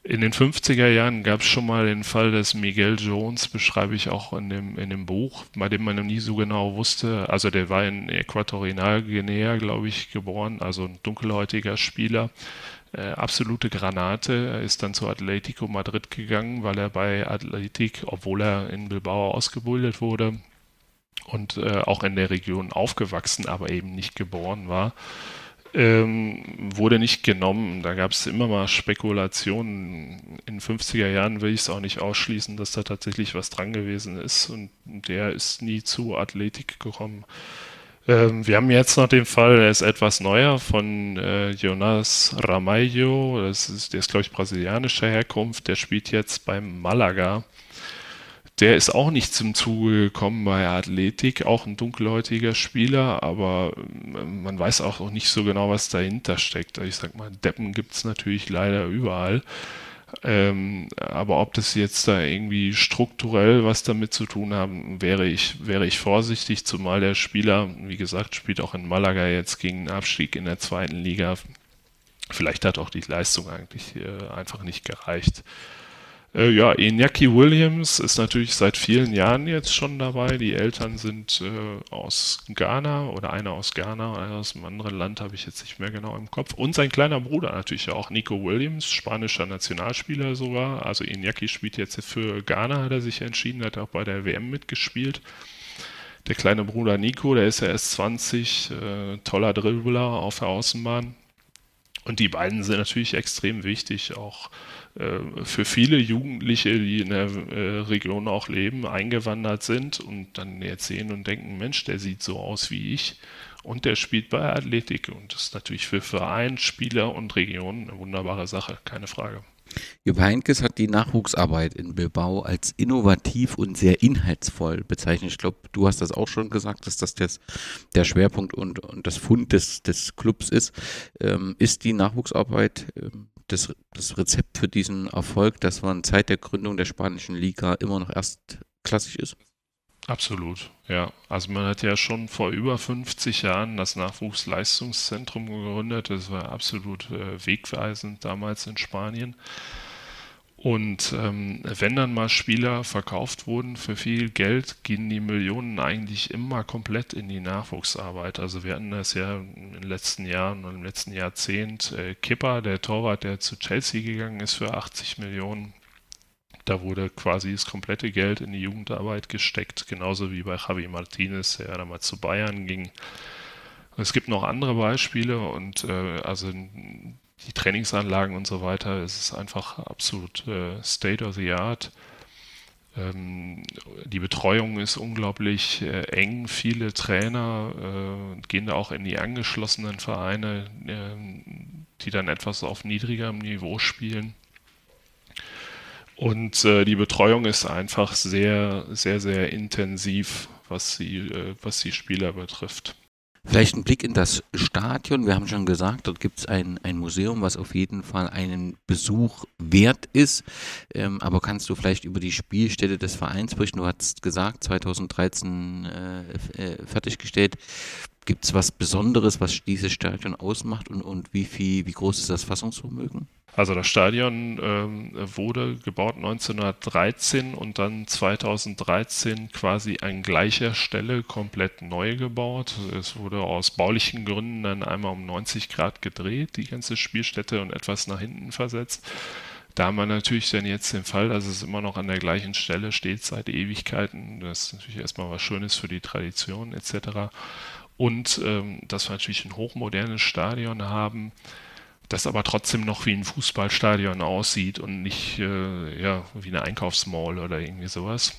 in den 50er Jahren gab es schon mal den Fall des Miguel Jones, beschreibe ich auch in dem, in dem Buch, bei dem man noch nie so genau wusste. Also der war in Äquatorialguinea, glaube ich, geboren, also ein dunkelhäutiger Spieler äh, absolute Granate. Er ist dann zu Atletico Madrid gegangen, weil er bei Athletic, obwohl er in Bilbao ausgebildet wurde und äh, auch in der Region aufgewachsen, aber eben nicht geboren war, ähm, wurde nicht genommen. Da gab es immer mal Spekulationen. In 50er Jahren will ich es auch nicht ausschließen, dass da tatsächlich was dran gewesen ist und der ist nie zu Athletik gekommen. Ähm, wir haben jetzt noch den Fall, der ist etwas neuer, von äh, Jonas Ramalho. Das ist, der ist, glaube ich, brasilianischer Herkunft. Der spielt jetzt beim Malaga. Der ist auch nicht zum Zuge gekommen bei Athletik, auch ein dunkelhäutiger Spieler, aber ähm, man weiß auch nicht so genau, was dahinter steckt. Ich sag mal, Deppen gibt es natürlich leider überall. Ähm, aber ob das jetzt da irgendwie strukturell was damit zu tun haben, wäre ich, wäre ich vorsichtig, zumal der Spieler, wie gesagt, spielt auch in Malaga jetzt gegen einen Abstieg in der zweiten Liga. Vielleicht hat auch die Leistung eigentlich äh, einfach nicht gereicht. Äh, ja, Iñaki Williams ist natürlich seit vielen Jahren jetzt schon dabei. Die Eltern sind äh, aus Ghana oder einer aus Ghana, einer aus einem anderen Land, habe ich jetzt nicht mehr genau im Kopf. Und sein kleiner Bruder natürlich auch, Nico Williams, spanischer Nationalspieler sogar. Also Iñaki spielt jetzt für Ghana, hat er sich entschieden, hat auch bei der WM mitgespielt. Der kleine Bruder Nico, der ist ja erst 20, äh, toller Dribbler auf der Außenbahn. Und die beiden sind natürlich extrem wichtig, auch äh, für viele Jugendliche, die in der äh, Region auch leben, eingewandert sind und dann jetzt sehen und denken, Mensch, der sieht so aus wie ich und der spielt bei Athletik und das ist natürlich für Verein, Spieler und Region eine wunderbare Sache, keine Frage. Jupp Heynckes hat die Nachwuchsarbeit in Bilbao als innovativ und sehr inhaltsvoll bezeichnet. Ich glaube, du hast das auch schon gesagt, dass das des, der Schwerpunkt und, und das Fund des, des Clubs ist. Ähm, ist die Nachwuchsarbeit ähm, das, das Rezept für diesen Erfolg, dass man seit der Gründung der spanischen Liga immer noch erstklassig ist? Absolut, ja. Also man hat ja schon vor über 50 Jahren das Nachwuchsleistungszentrum gegründet. Das war absolut äh, wegweisend damals in Spanien. Und ähm, wenn dann mal Spieler verkauft wurden für viel Geld, gehen die Millionen eigentlich immer komplett in die Nachwuchsarbeit. Also wir hatten das ja in den letzten Jahren und im letzten Jahrzehnt. Äh, Kipper, der Torwart, der zu Chelsea gegangen ist für 80 Millionen, da wurde quasi das komplette Geld in die Jugendarbeit gesteckt, genauso wie bei Javi Martinez, der damals zu Bayern ging. Es gibt noch andere Beispiele und äh, also die Trainingsanlagen und so weiter, es ist einfach absolut äh, State of the Art. Ähm, die Betreuung ist unglaublich äh, eng. Viele Trainer äh, gehen da auch in die angeschlossenen Vereine, ähm, die dann etwas auf niedrigerem Niveau spielen. Und äh, die Betreuung ist einfach sehr, sehr, sehr intensiv, was die, äh, was die Spieler betrifft. Vielleicht ein Blick in das Stadion. Wir haben schon gesagt, dort gibt es ein, ein Museum, was auf jeden Fall einen Besuch wert ist. Ähm, aber kannst du vielleicht über die Spielstätte des Vereins berichten? Du hast gesagt, 2013 äh, äh, fertiggestellt. Gibt es was Besonderes, was dieses Stadion ausmacht und, und wie, viel, wie groß ist das Fassungsvermögen? Also das Stadion ähm, wurde gebaut 1913 und dann 2013 quasi an gleicher Stelle komplett neu gebaut. Es wurde aus baulichen Gründen dann einmal um 90 Grad gedreht, die ganze Spielstätte und etwas nach hinten versetzt. Da haben wir natürlich dann jetzt den Fall, dass es immer noch an der gleichen Stelle steht seit Ewigkeiten. Das ist natürlich erstmal was Schönes für die Tradition etc. Und ähm, dass wir natürlich ein hochmodernes Stadion haben, das aber trotzdem noch wie ein Fußballstadion aussieht und nicht äh, ja, wie eine Einkaufsmall oder irgendwie sowas.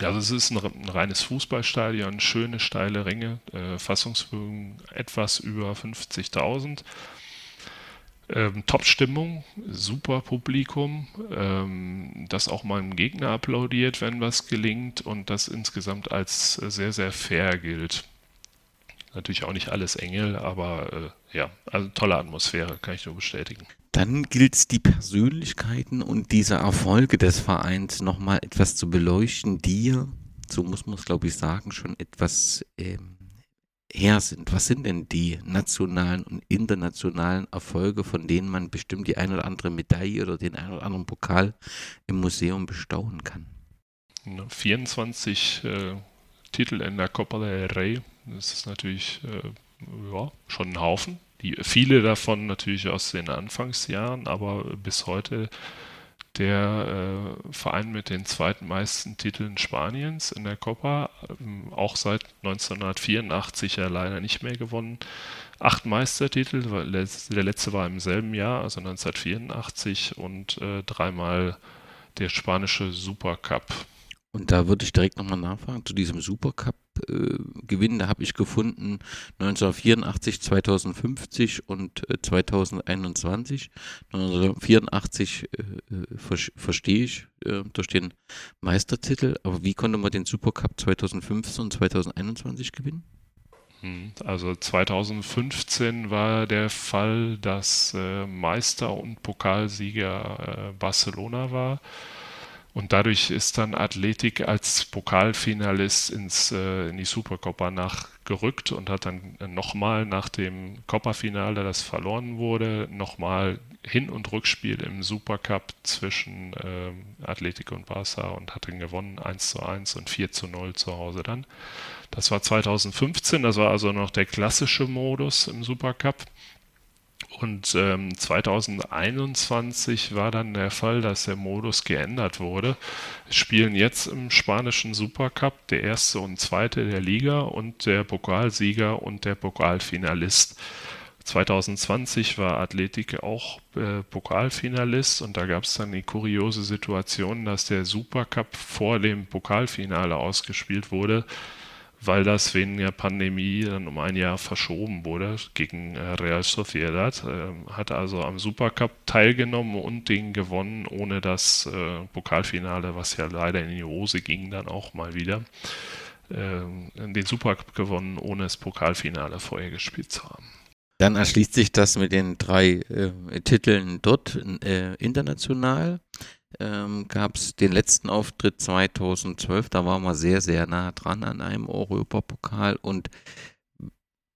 Also es ist ein, ein reines Fußballstadion, schöne steile Ringe, äh, Fassungsvermögen etwas über 50.000. Ähm, Top-Stimmung, super Publikum, ähm, das auch mal im Gegner applaudiert, wenn was gelingt und das insgesamt als sehr, sehr fair gilt. Natürlich auch nicht alles Engel, aber äh, ja, also tolle Atmosphäre, kann ich nur bestätigen. Dann gilt es, die Persönlichkeiten und diese Erfolge des Vereins nochmal etwas zu beleuchten, die, so muss man es glaube ich sagen, schon etwas ähm, her sind. Was sind denn die nationalen und internationalen Erfolge, von denen man bestimmt die ein oder andere Medaille oder den ein oder anderen Pokal im Museum bestaunen kann? 24 äh, Titel in der Copa del Rey das ist natürlich äh, ja, schon ein Haufen. Die, viele davon natürlich aus den Anfangsjahren, aber bis heute der äh, Verein mit den zweitmeisten Titeln Spaniens in der Copa, ähm, auch seit 1984 ja leider nicht mehr gewonnen. Acht Meistertitel, der letzte war im selben Jahr, also 1984 und äh, dreimal der spanische Supercup. Und da würde ich direkt nochmal nachfragen zu diesem Supercup-Gewinn. Äh, da habe ich gefunden 1984, 2050 und äh, 2021. 1984 äh, äh, ver verstehe ich äh, durch den Meistertitel, aber wie konnte man den Supercup 2015 und 2021 gewinnen? Hm, also 2015 war der Fall, dass äh, Meister und Pokalsieger Barcelona war. Und dadurch ist dann Athletik als Pokalfinalist ins, äh, in die Supercopa nachgerückt und hat dann nochmal nach dem Copa-Finale, das verloren wurde, nochmal Hin- und Rückspiel im Supercup zwischen äh, Athletik und Barca und hat dann gewonnen 1 zu 1 und 4 zu 0 zu Hause dann. Das war 2015, das war also noch der klassische Modus im Supercup. Und ähm, 2021 war dann der Fall, dass der Modus geändert wurde. Es spielen jetzt im spanischen Supercup der erste und zweite der Liga und der Pokalsieger und der Pokalfinalist. 2020 war Athletik auch äh, Pokalfinalist und da gab es dann die kuriose Situation, dass der Supercup vor dem Pokalfinale ausgespielt wurde weil das wegen der Pandemie dann um ein Jahr verschoben wurde gegen äh, Real Sociedad. Äh, hat also am Supercup teilgenommen und den gewonnen, ohne das äh, Pokalfinale, was ja leider in die Hose ging, dann auch mal wieder. Äh, den Supercup gewonnen, ohne das Pokalfinale vorher gespielt zu haben. Dann erschließt sich das mit den drei äh, Titeln dort äh, international ähm, gab es den letzten Auftritt 2012, da waren wir sehr, sehr nah dran an einem Europapokal. Und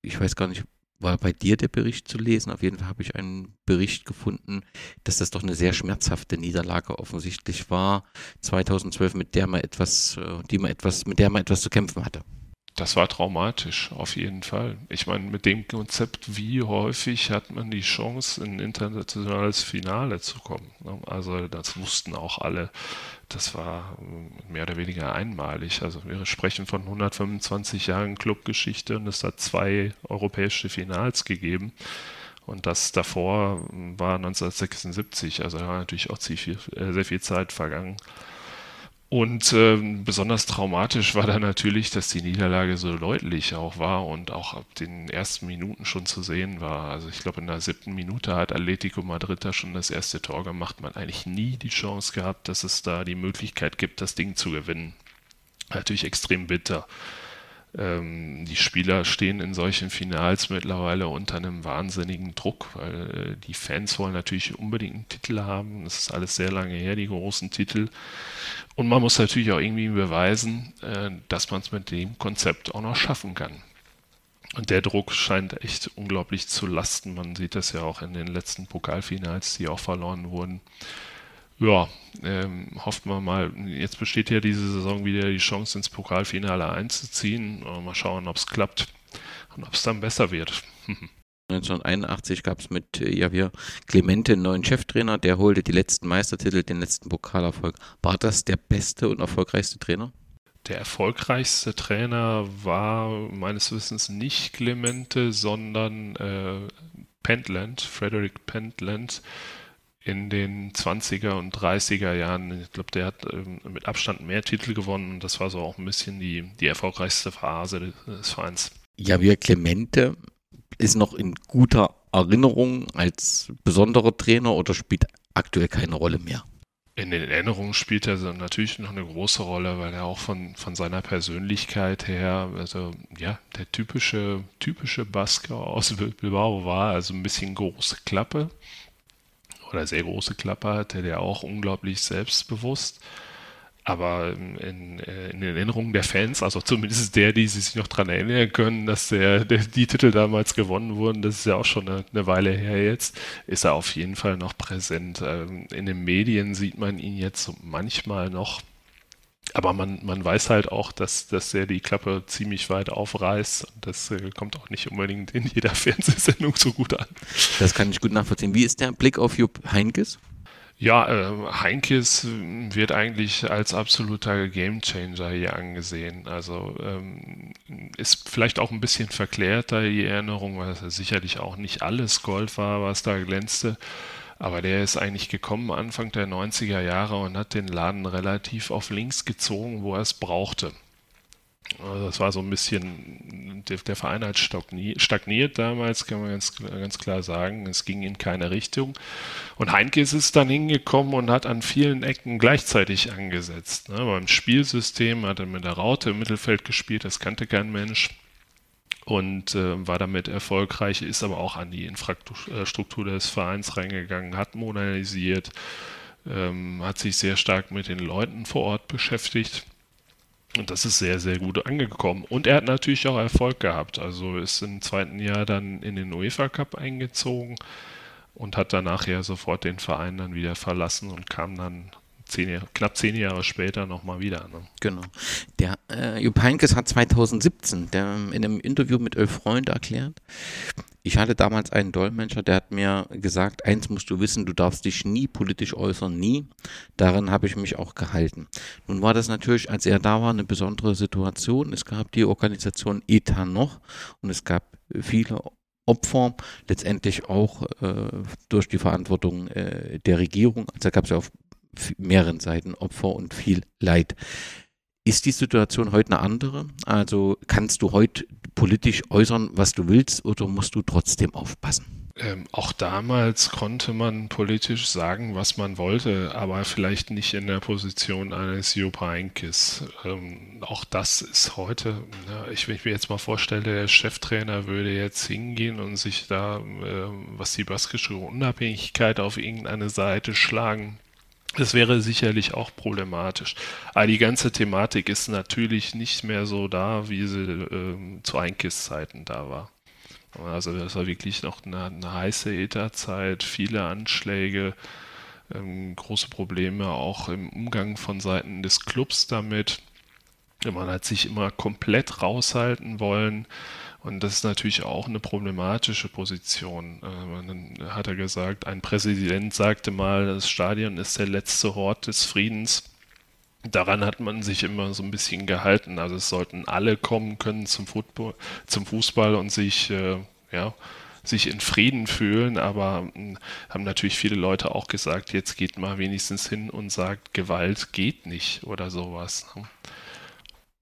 ich weiß gar nicht, war bei dir der Bericht zu lesen? Auf jeden Fall habe ich einen Bericht gefunden, dass das doch eine sehr schmerzhafte Niederlage offensichtlich war, 2012, mit der man etwas, äh, die man etwas, mit der man etwas zu kämpfen hatte das war traumatisch, auf jeden Fall. Ich meine, mit dem Konzept, wie häufig hat man die Chance, in ein internationales Finale zu kommen. Ne? Also das wussten auch alle. Das war äh, mehr oder weniger einmalig. Also wir sprechen von 125 Jahren Clubgeschichte und es hat zwei europäische Finals gegeben. Und das davor war 1976, also da war natürlich auch äh, sehr viel Zeit vergangen. Und äh, besonders traumatisch war dann natürlich, dass die Niederlage so deutlich auch war und auch ab den ersten Minuten schon zu sehen war. Also ich glaube, in der siebten Minute hat Atletico Madrid da schon das erste Tor gemacht. Man hat eigentlich nie die Chance gehabt, dass es da die Möglichkeit gibt, das Ding zu gewinnen. Natürlich extrem bitter. Ähm, die Spieler stehen in solchen Finals mittlerweile unter einem wahnsinnigen Druck, weil äh, die Fans wollen natürlich unbedingt einen Titel haben. Das ist alles sehr lange her, die großen Titel. Und man muss natürlich auch irgendwie beweisen, äh, dass man es mit dem Konzept auch noch schaffen kann. Und der Druck scheint echt unglaublich zu lasten. Man sieht das ja auch in den letzten Pokalfinals, die auch verloren wurden. Ja, ähm, hofft man mal, jetzt besteht ja diese Saison wieder die Chance, ins Pokalfinale einzuziehen. Mal schauen, ob es klappt und ob es dann besser wird. 1981 gab es mit äh, Javier Clemente einen neuen Cheftrainer, der holte die letzten Meistertitel, den letzten Pokalerfolg. War das der beste und erfolgreichste Trainer? Der erfolgreichste Trainer war meines Wissens nicht Clemente, sondern äh, Pentland, Frederick Pentland in den 20er und 30er Jahren. Ich glaube, der hat ähm, mit Abstand mehr Titel gewonnen und das war so auch ein bisschen die, die erfolgreichste Phase des, Vereins. Javier Clemente ist noch in guter Erinnerung als besonderer Trainer oder spielt aktuell keine Rolle mehr? In den Erinnerungen spielt er natürlich noch eine große Rolle, weil er auch von, von seiner Persönlichkeit her, also ja, der typische, typische Basker aus Bilbao war, also ein bisschen große Klappe oder sehr große Klappe hatte, der auch unglaublich selbstbewusst aber in, äh, in, Erinnerungen der Fans, also zumindest der, die sich noch daran erinnern können, dass der, der, die Titel damals gewonnen wurden, das ist ja auch schon eine, eine, Weile her jetzt, ist er auf jeden Fall noch präsent. Ähm, in den Medien sieht man ihn jetzt manchmal noch, aber man, man weiß halt auch, dass, dass er die Klappe ziemlich weit aufreißt. Das äh, kommt auch nicht unbedingt in jeder Fernsehsendung so gut an. Das kann ich gut nachvollziehen. Wie ist der Blick auf Jupp Heinkes? Ja, äh, Heinkes wird eigentlich als absoluter Gamechanger hier angesehen. Also ähm, ist vielleicht auch ein bisschen verklärter die Erinnerung, weil es sicherlich auch nicht alles Gold war, was da glänzte. Aber der ist eigentlich gekommen Anfang der 90er Jahre und hat den Laden relativ auf links gezogen, wo er es brauchte. Also das war so ein bisschen, der, Verein hat stagniert, stagniert, damals, kann man ganz, ganz klar sagen. Es ging in keine Richtung. Und Heinke ist dann hingekommen und hat an vielen Ecken gleichzeitig angesetzt. Ne? Beim Spielsystem hat er mit der Raute im Mittelfeld gespielt, das kannte kein Mensch. Und äh, war damit erfolgreich, ist aber auch an die Infrastruktur des Vereins reingegangen, hat modernisiert, ähm, hat sich sehr stark mit den Leuten vor Ort beschäftigt und das ist sehr, sehr gut angekommen. Und er hat natürlich auch Erfolg gehabt. Also ist im zweiten Jahr dann in den UEFA Cup eingezogen und hat danach ja sofort den Verein dann wieder verlassen und kam dann zehn, knapp zehn Jahre später nochmal wieder. Ne? Genau. Der äh, Jupp Heynckes hat 2017 der, in einem Interview mit Elf Freund erklärt, ich hatte damals einen Dolmetscher, der hat mir gesagt, eins musst du wissen, du darfst dich nie politisch äußern, nie. Darin habe ich mich auch gehalten. Nun war das natürlich, als er da war, eine besondere Situation. Es gab die Organisation ETA noch und es gab viele Opfer, letztendlich auch äh, durch die Verantwortung äh, der Regierung. Also gab es ja auf mehreren Seiten Opfer und viel Leid. Ist die Situation heute eine andere? Also kannst du heute politisch äußern, was du willst, oder musst du trotzdem aufpassen? Ähm, auch damals konnte man politisch sagen, was man wollte, aber vielleicht nicht in der Position eines Jupp Heynckes. Ähm, auch das ist heute, ja, ich, wenn ich mir jetzt mal vorstelle, der Cheftrainer würde jetzt hingehen und sich da, äh, was die baskische Unabhängigkeit auf irgendeine Seite schlagen. Das wäre sicherlich auch problematisch. Aber die ganze Thematik ist natürlich nicht mehr so da, wie sie äh, zu Heinkes Zeiten da war. Also das war wirklich noch eine, eine heiße ETA-Zeit, viele Anschläge, ähm, große Probleme auch im Umgang von Seiten des Clubs damit. Man hat sich immer komplett raushalten wollen. Und das ist natürlich auch eine problematische Position. Äh, dann hat er gesagt, ein Präsident sagte mal, das Stadion ist der letzte Hort des Friedens. Daran hat man sich immer so ein bisschen gehalten. Also es sollten alle kommen können zum, Football, zum Fußball und sich, äh, ja, sich in Frieden fühlen, aber hm, haben natürlich viele Leute auch gesagt, jetzt geht mal wenigstens hin und sagt, Gewalt geht nicht oder sowas.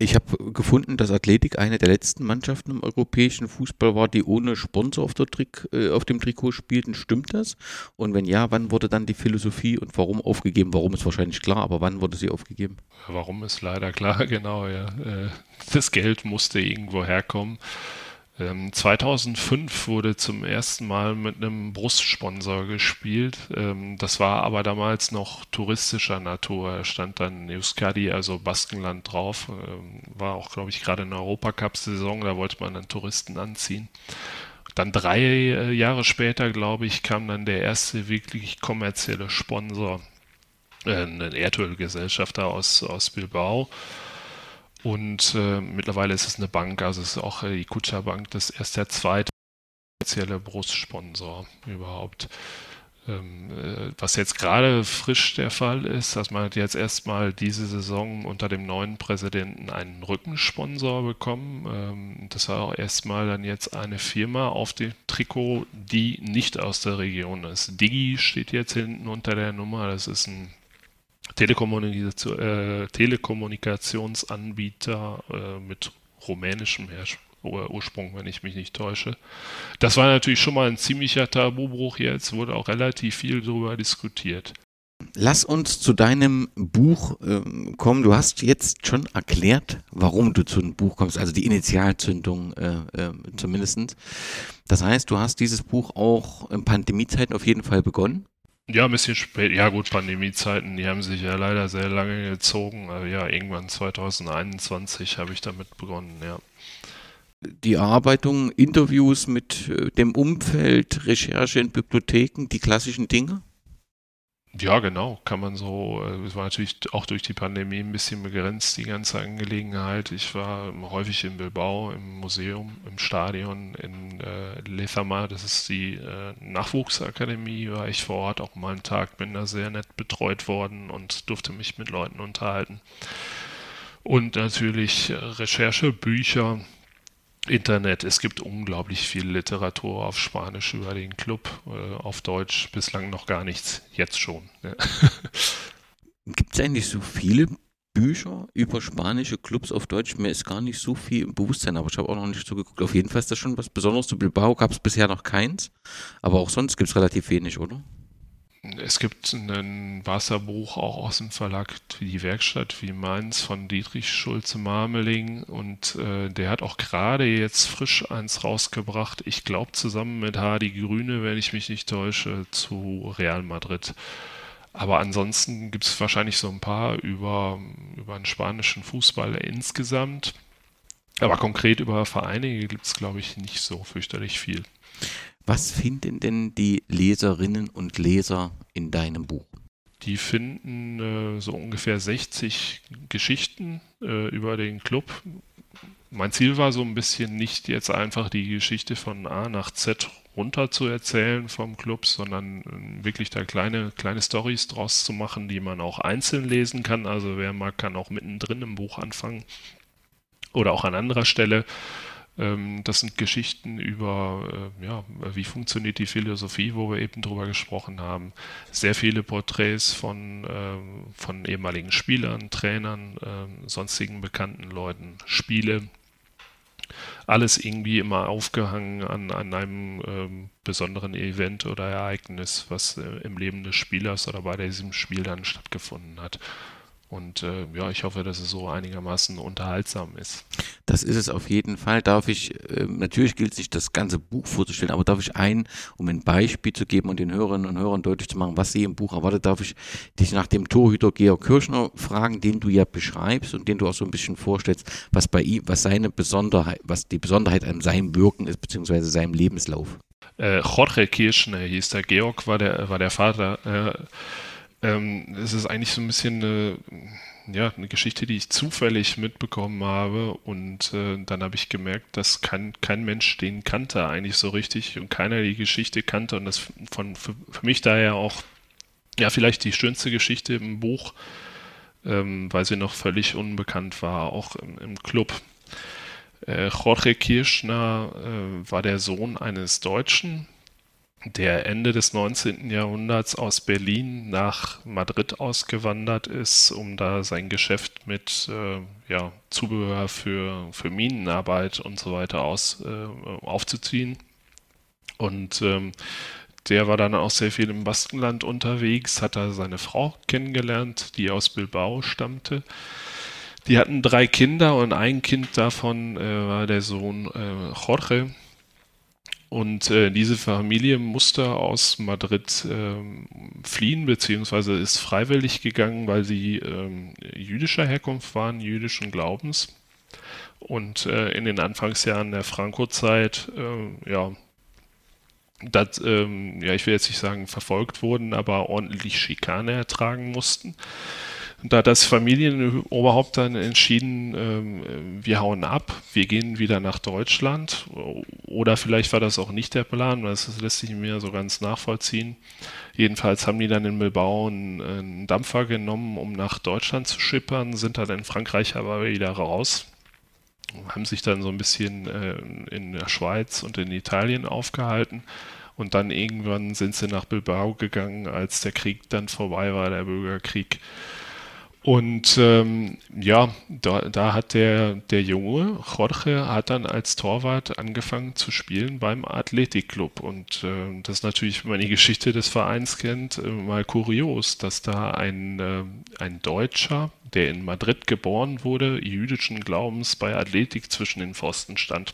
Ich habe gefunden, dass Athletik eine der letzten Mannschaften im europäischen Fußball war, die ohne Sponsor auf, Trik äh, auf, dem Trikot spielten. Stimmt das? Und wenn ja, wann wurde dann die Philosophie und warum aufgegeben? Warum ist wahrscheinlich klar, aber wann wurde sie aufgegeben? Warum ist leider klar, genau, ja. Äh, das Geld musste irgendwo herkommen. 2005 ähm, wurde zum ersten Mal mit einem Brustsponsor gespielt. Ähm, das war aber damals noch touristischer Natur. Da stand dann Euskadi, also Baskenland drauf. Ähm, war auch, glaube ich, gerade eine Europacup-Saison. Da wollte man dann Touristen anziehen. Dann drei äh, Jahre später, glaube ich, kam dann der erste wirklich kommerzielle Sponsor, äh, eine Erdölgesellschaft aus, aus Bilbao. Und äh, mittlerweile ist es eine Bank, also es ist auch die Kutscher Bank, das ist erst der zweite offizielle Brustsponsor überhaupt. Ähm, äh, was jetzt gerade frisch der Fall ist, dass man jetzt erstmal diese Saison unter dem neuen Präsidenten einen Rückensponsor bekommen. Ähm, das war auch erstmal dann jetzt eine Firma auf dem Trikot, die nicht aus der Region ist. Digi steht jetzt hinten unter der Nummer, das ist ein Äh, Telekommunikationsanbieter äh, mit rumänischem Herrschaft. Ursprung, wenn ich mich nicht täusche. Das war natürlich schon mal ein ziemlicher Tabubruch jetzt, wurde auch relativ viel darüber diskutiert. Lass uns zu deinem Buch äh, kommen. Du hast jetzt schon erklärt, warum du zu einem Buch kommst, also die Initialzündung äh, äh, zumindest. Das heißt, du hast dieses Buch auch in Pandemiezeiten auf jeden Fall begonnen. Ja, ein bisschen spät. Ja, gut, Pandemiezeiten, die haben sich ja leider sehr lange gezogen. Aber ja, irgendwann 2021 habe ich damit begonnen, ja. Die Erarbeitung, Interviews mit äh, dem Umfeld, Recherche in Bibliotheken, die klassischen Dinge? Ja, genau, kann man so. Äh, es war natürlich auch durch die Pandemie ein bisschen begrenzt, die ganze Angelegenheit. Ich war häufig in Bilbao, im Museum, im Stadion, in äh, Lefama, das ist die äh, Nachwuchsakademie, war ich vor Ort auch mal einen Tag, bin da sehr nett betreut worden und durfte mich mit Leuten unterhalten. Und natürlich äh, Recherche, Bücher, Internet. Es gibt unglaublich viel Literatur auf Spanisch über den Club, äh, auf Deutsch bislang noch gar nichts, jetzt schon. Gibt es eigentlich so viele Bücher über spanische Clubs auf Deutsch? Mir ist gar nicht so viel im Bewusstsein, aber ich habe auch noch nicht so geguckt. Auf jeden Fall ist das schon was Besonderes. Zu Bilbao gab es bisher noch keins, aber auch sonst gibt es relativ wenig, oder? Es gibt ein Wasserbuch auch aus dem Verlag Die Werkstatt wie Mainz von Dietrich Schulze-Marmeling und äh, der hat auch gerade jetzt frisch eins rausgebracht, ich glaube zusammen mit Hardy Grüne, wenn ich mich nicht täusche, zu Real Madrid. Aber ansonsten gibt es wahrscheinlich so ein paar über, über einen spanischen Fußball insgesamt. Aber konkret über Vereine gibt es, glaube ich, nicht so fürchterlich viel. Was finden denn die Leserinnen und Leser in deinem Buch? Die finden äh, so ungefähr 60 Geschichten äh, über den Club. Mein Ziel war so ein bisschen nicht jetzt einfach die Geschichte von A nach Z runter zu erzählen vom Club, sondern äh, wirklich da kleine, kleine Stories draus zu machen, die man auch einzeln lesen kann. Also wer mag, kann auch mittendrin im Buch anfangen oder auch an anderer Stelle. Ähm, das sind Geschichten über, äh, ja, wie funktioniert die Philosophie, wo wir eben drüber gesprochen haben. Sehr viele Porträts von, ähm, von ehemaligen Spielern, Trainern, ähm, sonstigen bekannten Leuten, Spiele. Alles irgendwie immer aufgehangen an, an einem ähm, besonderen Event oder Ereignis, was äh, im Leben des Spielers oder bei diesem Spiel dann stattgefunden hat. Und äh, ja, ich hoffe, dass es so einigermaßen unterhaltsam ist. Das ist es auf jeden Fall. Darf ich, äh, natürlich gilt es nicht, das ganze Buch vorzustellen, aber darf ich ein, um ein Beispiel zu geben und den Hörerinnen und Hörern deutlich zu machen, was sie im Buch erwartet, darf ich dich nach dem Torhüter Georg Kirschner fragen, den du ja beschreibst und den du auch so ein bisschen vorstellst, was bei ihm, was seine Besonderheit, was die Besonderheit an seinem Wirken ist, beziehungsweise seinem Lebenslauf. Äh, Jorge Kirschner hieß der, Georg war der, war der Vater. Äh, ähm, es ist eigentlich so ein bisschen eine, ja, eine Geschichte, die ich zufällig mitbekommen habe. Und äh, dann habe ich gemerkt, dass kein, kein Mensch den kannte eigentlich so richtig und keiner die Geschichte kannte. Und das von für, für mich daher auch ja vielleicht die schönste Geschichte im Buch, ähm, weil sie noch völlig unbekannt war, auch im, im Club. Äh, Jorge Kirschner äh, war der Sohn eines Deutschen, der Ende des 19. Jahrhunderts aus Berlin nach Madrid ausgewandert ist, um da sein Geschäft mit äh, ja, Zubehör für, für Minenarbeit und so weiter aus, äh, aufzuziehen. Und ähm, der war dann auch sehr viel im Baskenland unterwegs, hat da seine Frau kennengelernt, die aus Bilbao stammte. Die hatten drei Kinder und ein Kind davon äh, war der Sohn äh, Jorge, und äh, diese Familie musste aus Madrid ähm, fliehen, beziehungsweise ist freiwillig gegangen, weil sie ähm, jüdischer Herkunft waren, jüdischen Glaubens. Und äh, in den Anfangsjahren der Franco-Zeit, äh, ja, das, ähm, ja, ich will jetzt nicht sagen verfolgt wurden, aber ordentlich Schikane ertragen mussten. Da hat das Familienoberhaupt dann entschieden, ähm, wir hauen ab, wir gehen wieder nach Deutschland. Oder vielleicht war das auch nicht der Plan, das lässt sich mir so ganz nachvollziehen. Jedenfalls haben die dann in Bilbao einen, einen Dampfer genommen, um nach Deutschland zu schippern, sind dann in Frankreich aber wieder raus haben sich dann so ein bisschen äh, in der Schweiz und in Italien aufgehalten und dann irgendwann sind sie nach Bilbao gegangen, als der Krieg dann vorbei war, der Bürgerkrieg. Und ähm, ja, da, da hat der, der Junge, Jorge, hat dann als Torwart angefangen zu spielen beim Athletikclub. Und äh, das ist natürlich, wenn man die Geschichte des Vereins kennt, äh, mal kurios, dass da ein, äh, ein Deutscher, der in Madrid geboren wurde, jüdischen Glaubens bei Athletik zwischen den Pfosten stand.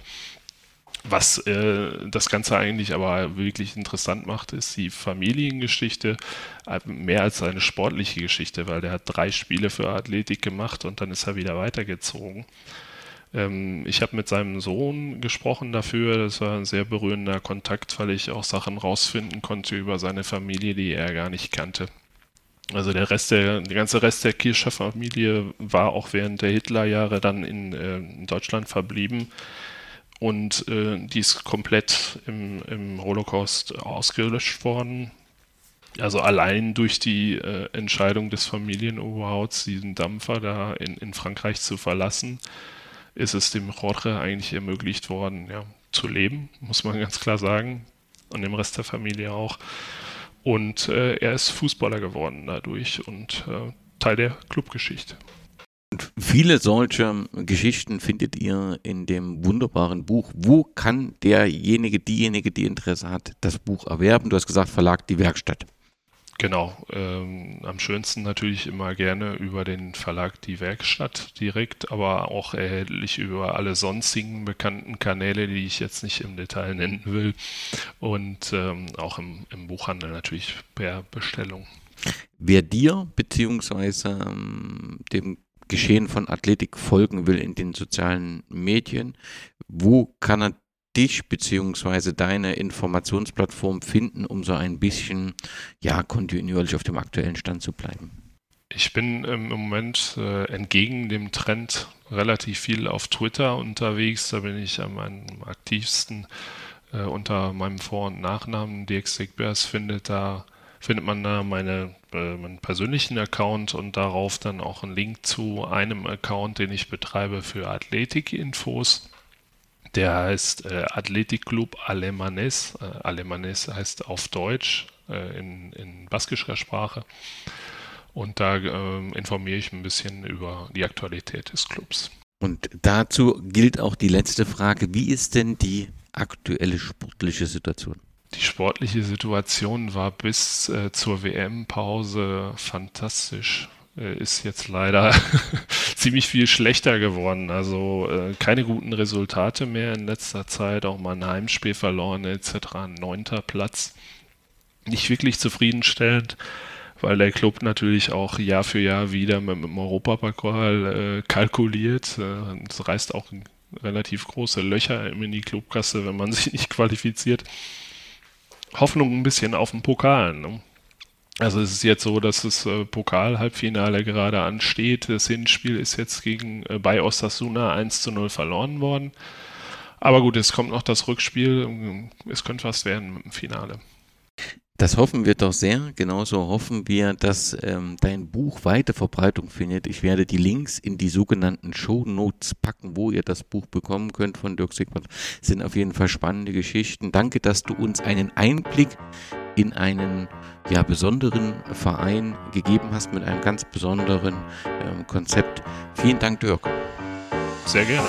Was äh, das Ganze eigentlich aber wirklich interessant macht, ist die Familiengeschichte, äh, mehr als eine sportliche Geschichte, weil der hat drei Spiele für Athletik gemacht und dann ist er wieder weitergezogen. Ähm, ich habe mit seinem Sohn gesprochen dafür, das war ein sehr berührender Kontakt, weil ich auch Sachen rausfinden konnte über seine Familie, die er gar nicht kannte. Also der Rest der, der ganze Rest der Kircher Familie war auch während der Hitlerjahre dann in, äh, in Deutschland verblieben und äh, die ist komplett im, im Holocaust ausgelöscht worden. Also allein durch die äh, Entscheidung des Familienoberhauts, diesen Dampfer da in, in Frankreich zu verlassen, ist es dem Jorge eigentlich ermöglicht worden, ja, zu leben, muss man ganz klar sagen. Und dem Rest der Familie auch. Und äh, er ist Fußballer geworden dadurch und äh, Teil der Clubgeschichte. Und viele solcher Geschichten findet ihr in dem wunderbaren Buch. Wo kann derjenige, diejenige, die Interesse hat, das Buch erwerben? Du hast gesagt, Verlag Die Werkstatt. Genau, ähm, am schönsten natürlich immer gerne über den Verlag Die Werkstatt direkt, aber auch erhältlich über alle sonstigen bekannten Kanäle, die ich jetzt nicht im Detail nennen will und ähm, auch im, im Buchhandel natürlich per Bestellung. Wer dir beziehungsweise ähm, dem Geschehen von Athletik folgen will in den sozialen Medien, wo kann er dich bzw. deine Informationsplattform finden, um so ein bisschen ja kontinuierlich auf dem aktuellen Stand zu bleiben? Ich bin ähm, im Moment äh, entgegen dem Trend relativ viel auf Twitter unterwegs. Da bin ich am, aktivsten äh, unter meinem Vor- und Nachnamen. Sigbers findet da findet man da meine, äh, meinen persönlichen Account und darauf dann auch einen Link zu einem Account, den ich betreibe für Athletik-Infos. Der heißt äh, Athletic Club Alemanes. Äh, Alemanes heißt auf Deutsch äh, in, in baskischer Sprache. Und da äh, informiere ich ein bisschen über die Aktualität des Clubs. Und dazu gilt auch die letzte Frage. Wie ist denn die aktuelle sportliche Situation? Die sportliche Situation war bis äh, zur WM-Pause fantastisch. Äh, ist jetzt leider ziemlich viel schlechter geworden. Also äh, keine guten Resultate mehr in letzter Zeit. Auch mal ein Heimspiel verloren etc. Neunter Platz. Nicht wirklich zufriedenstellend weil der Club natürlich auch Jahr für Jahr wieder mit dem Europapokal äh, kalkuliert. Äh, es reißt auch relativ große Löcher in die Clubkasse, wenn man sich nicht qualifiziert. Hoffnung ein bisschen auf den Pokal. Ne? Also es ist jetzt so, dass das äh, Pokal-Halbfinale gerade ansteht. Das Hinspiel ist jetzt gegen äh, bei Osasuna 1 zu 0 verloren worden. Aber gut, es kommt noch das Rückspiel. Es könnte was werden dem Finale. Das hoffen wir doch sehr. Genauso hoffen wir, dass ähm, dein Buch weite Verbreitung findet. Ich werde die Links in die sogenannten Show Notes packen, wo ihr das Buch bekommen könnt von Dirk Sigmund. Sind auf jeden Fall spannende Geschichten. Danke, dass du uns einen Einblick in einen ja, besonderen Verein gegeben hast mit einem ganz besonderen ähm, Konzept. Vielen Dank, Dirk. Sehr gerne.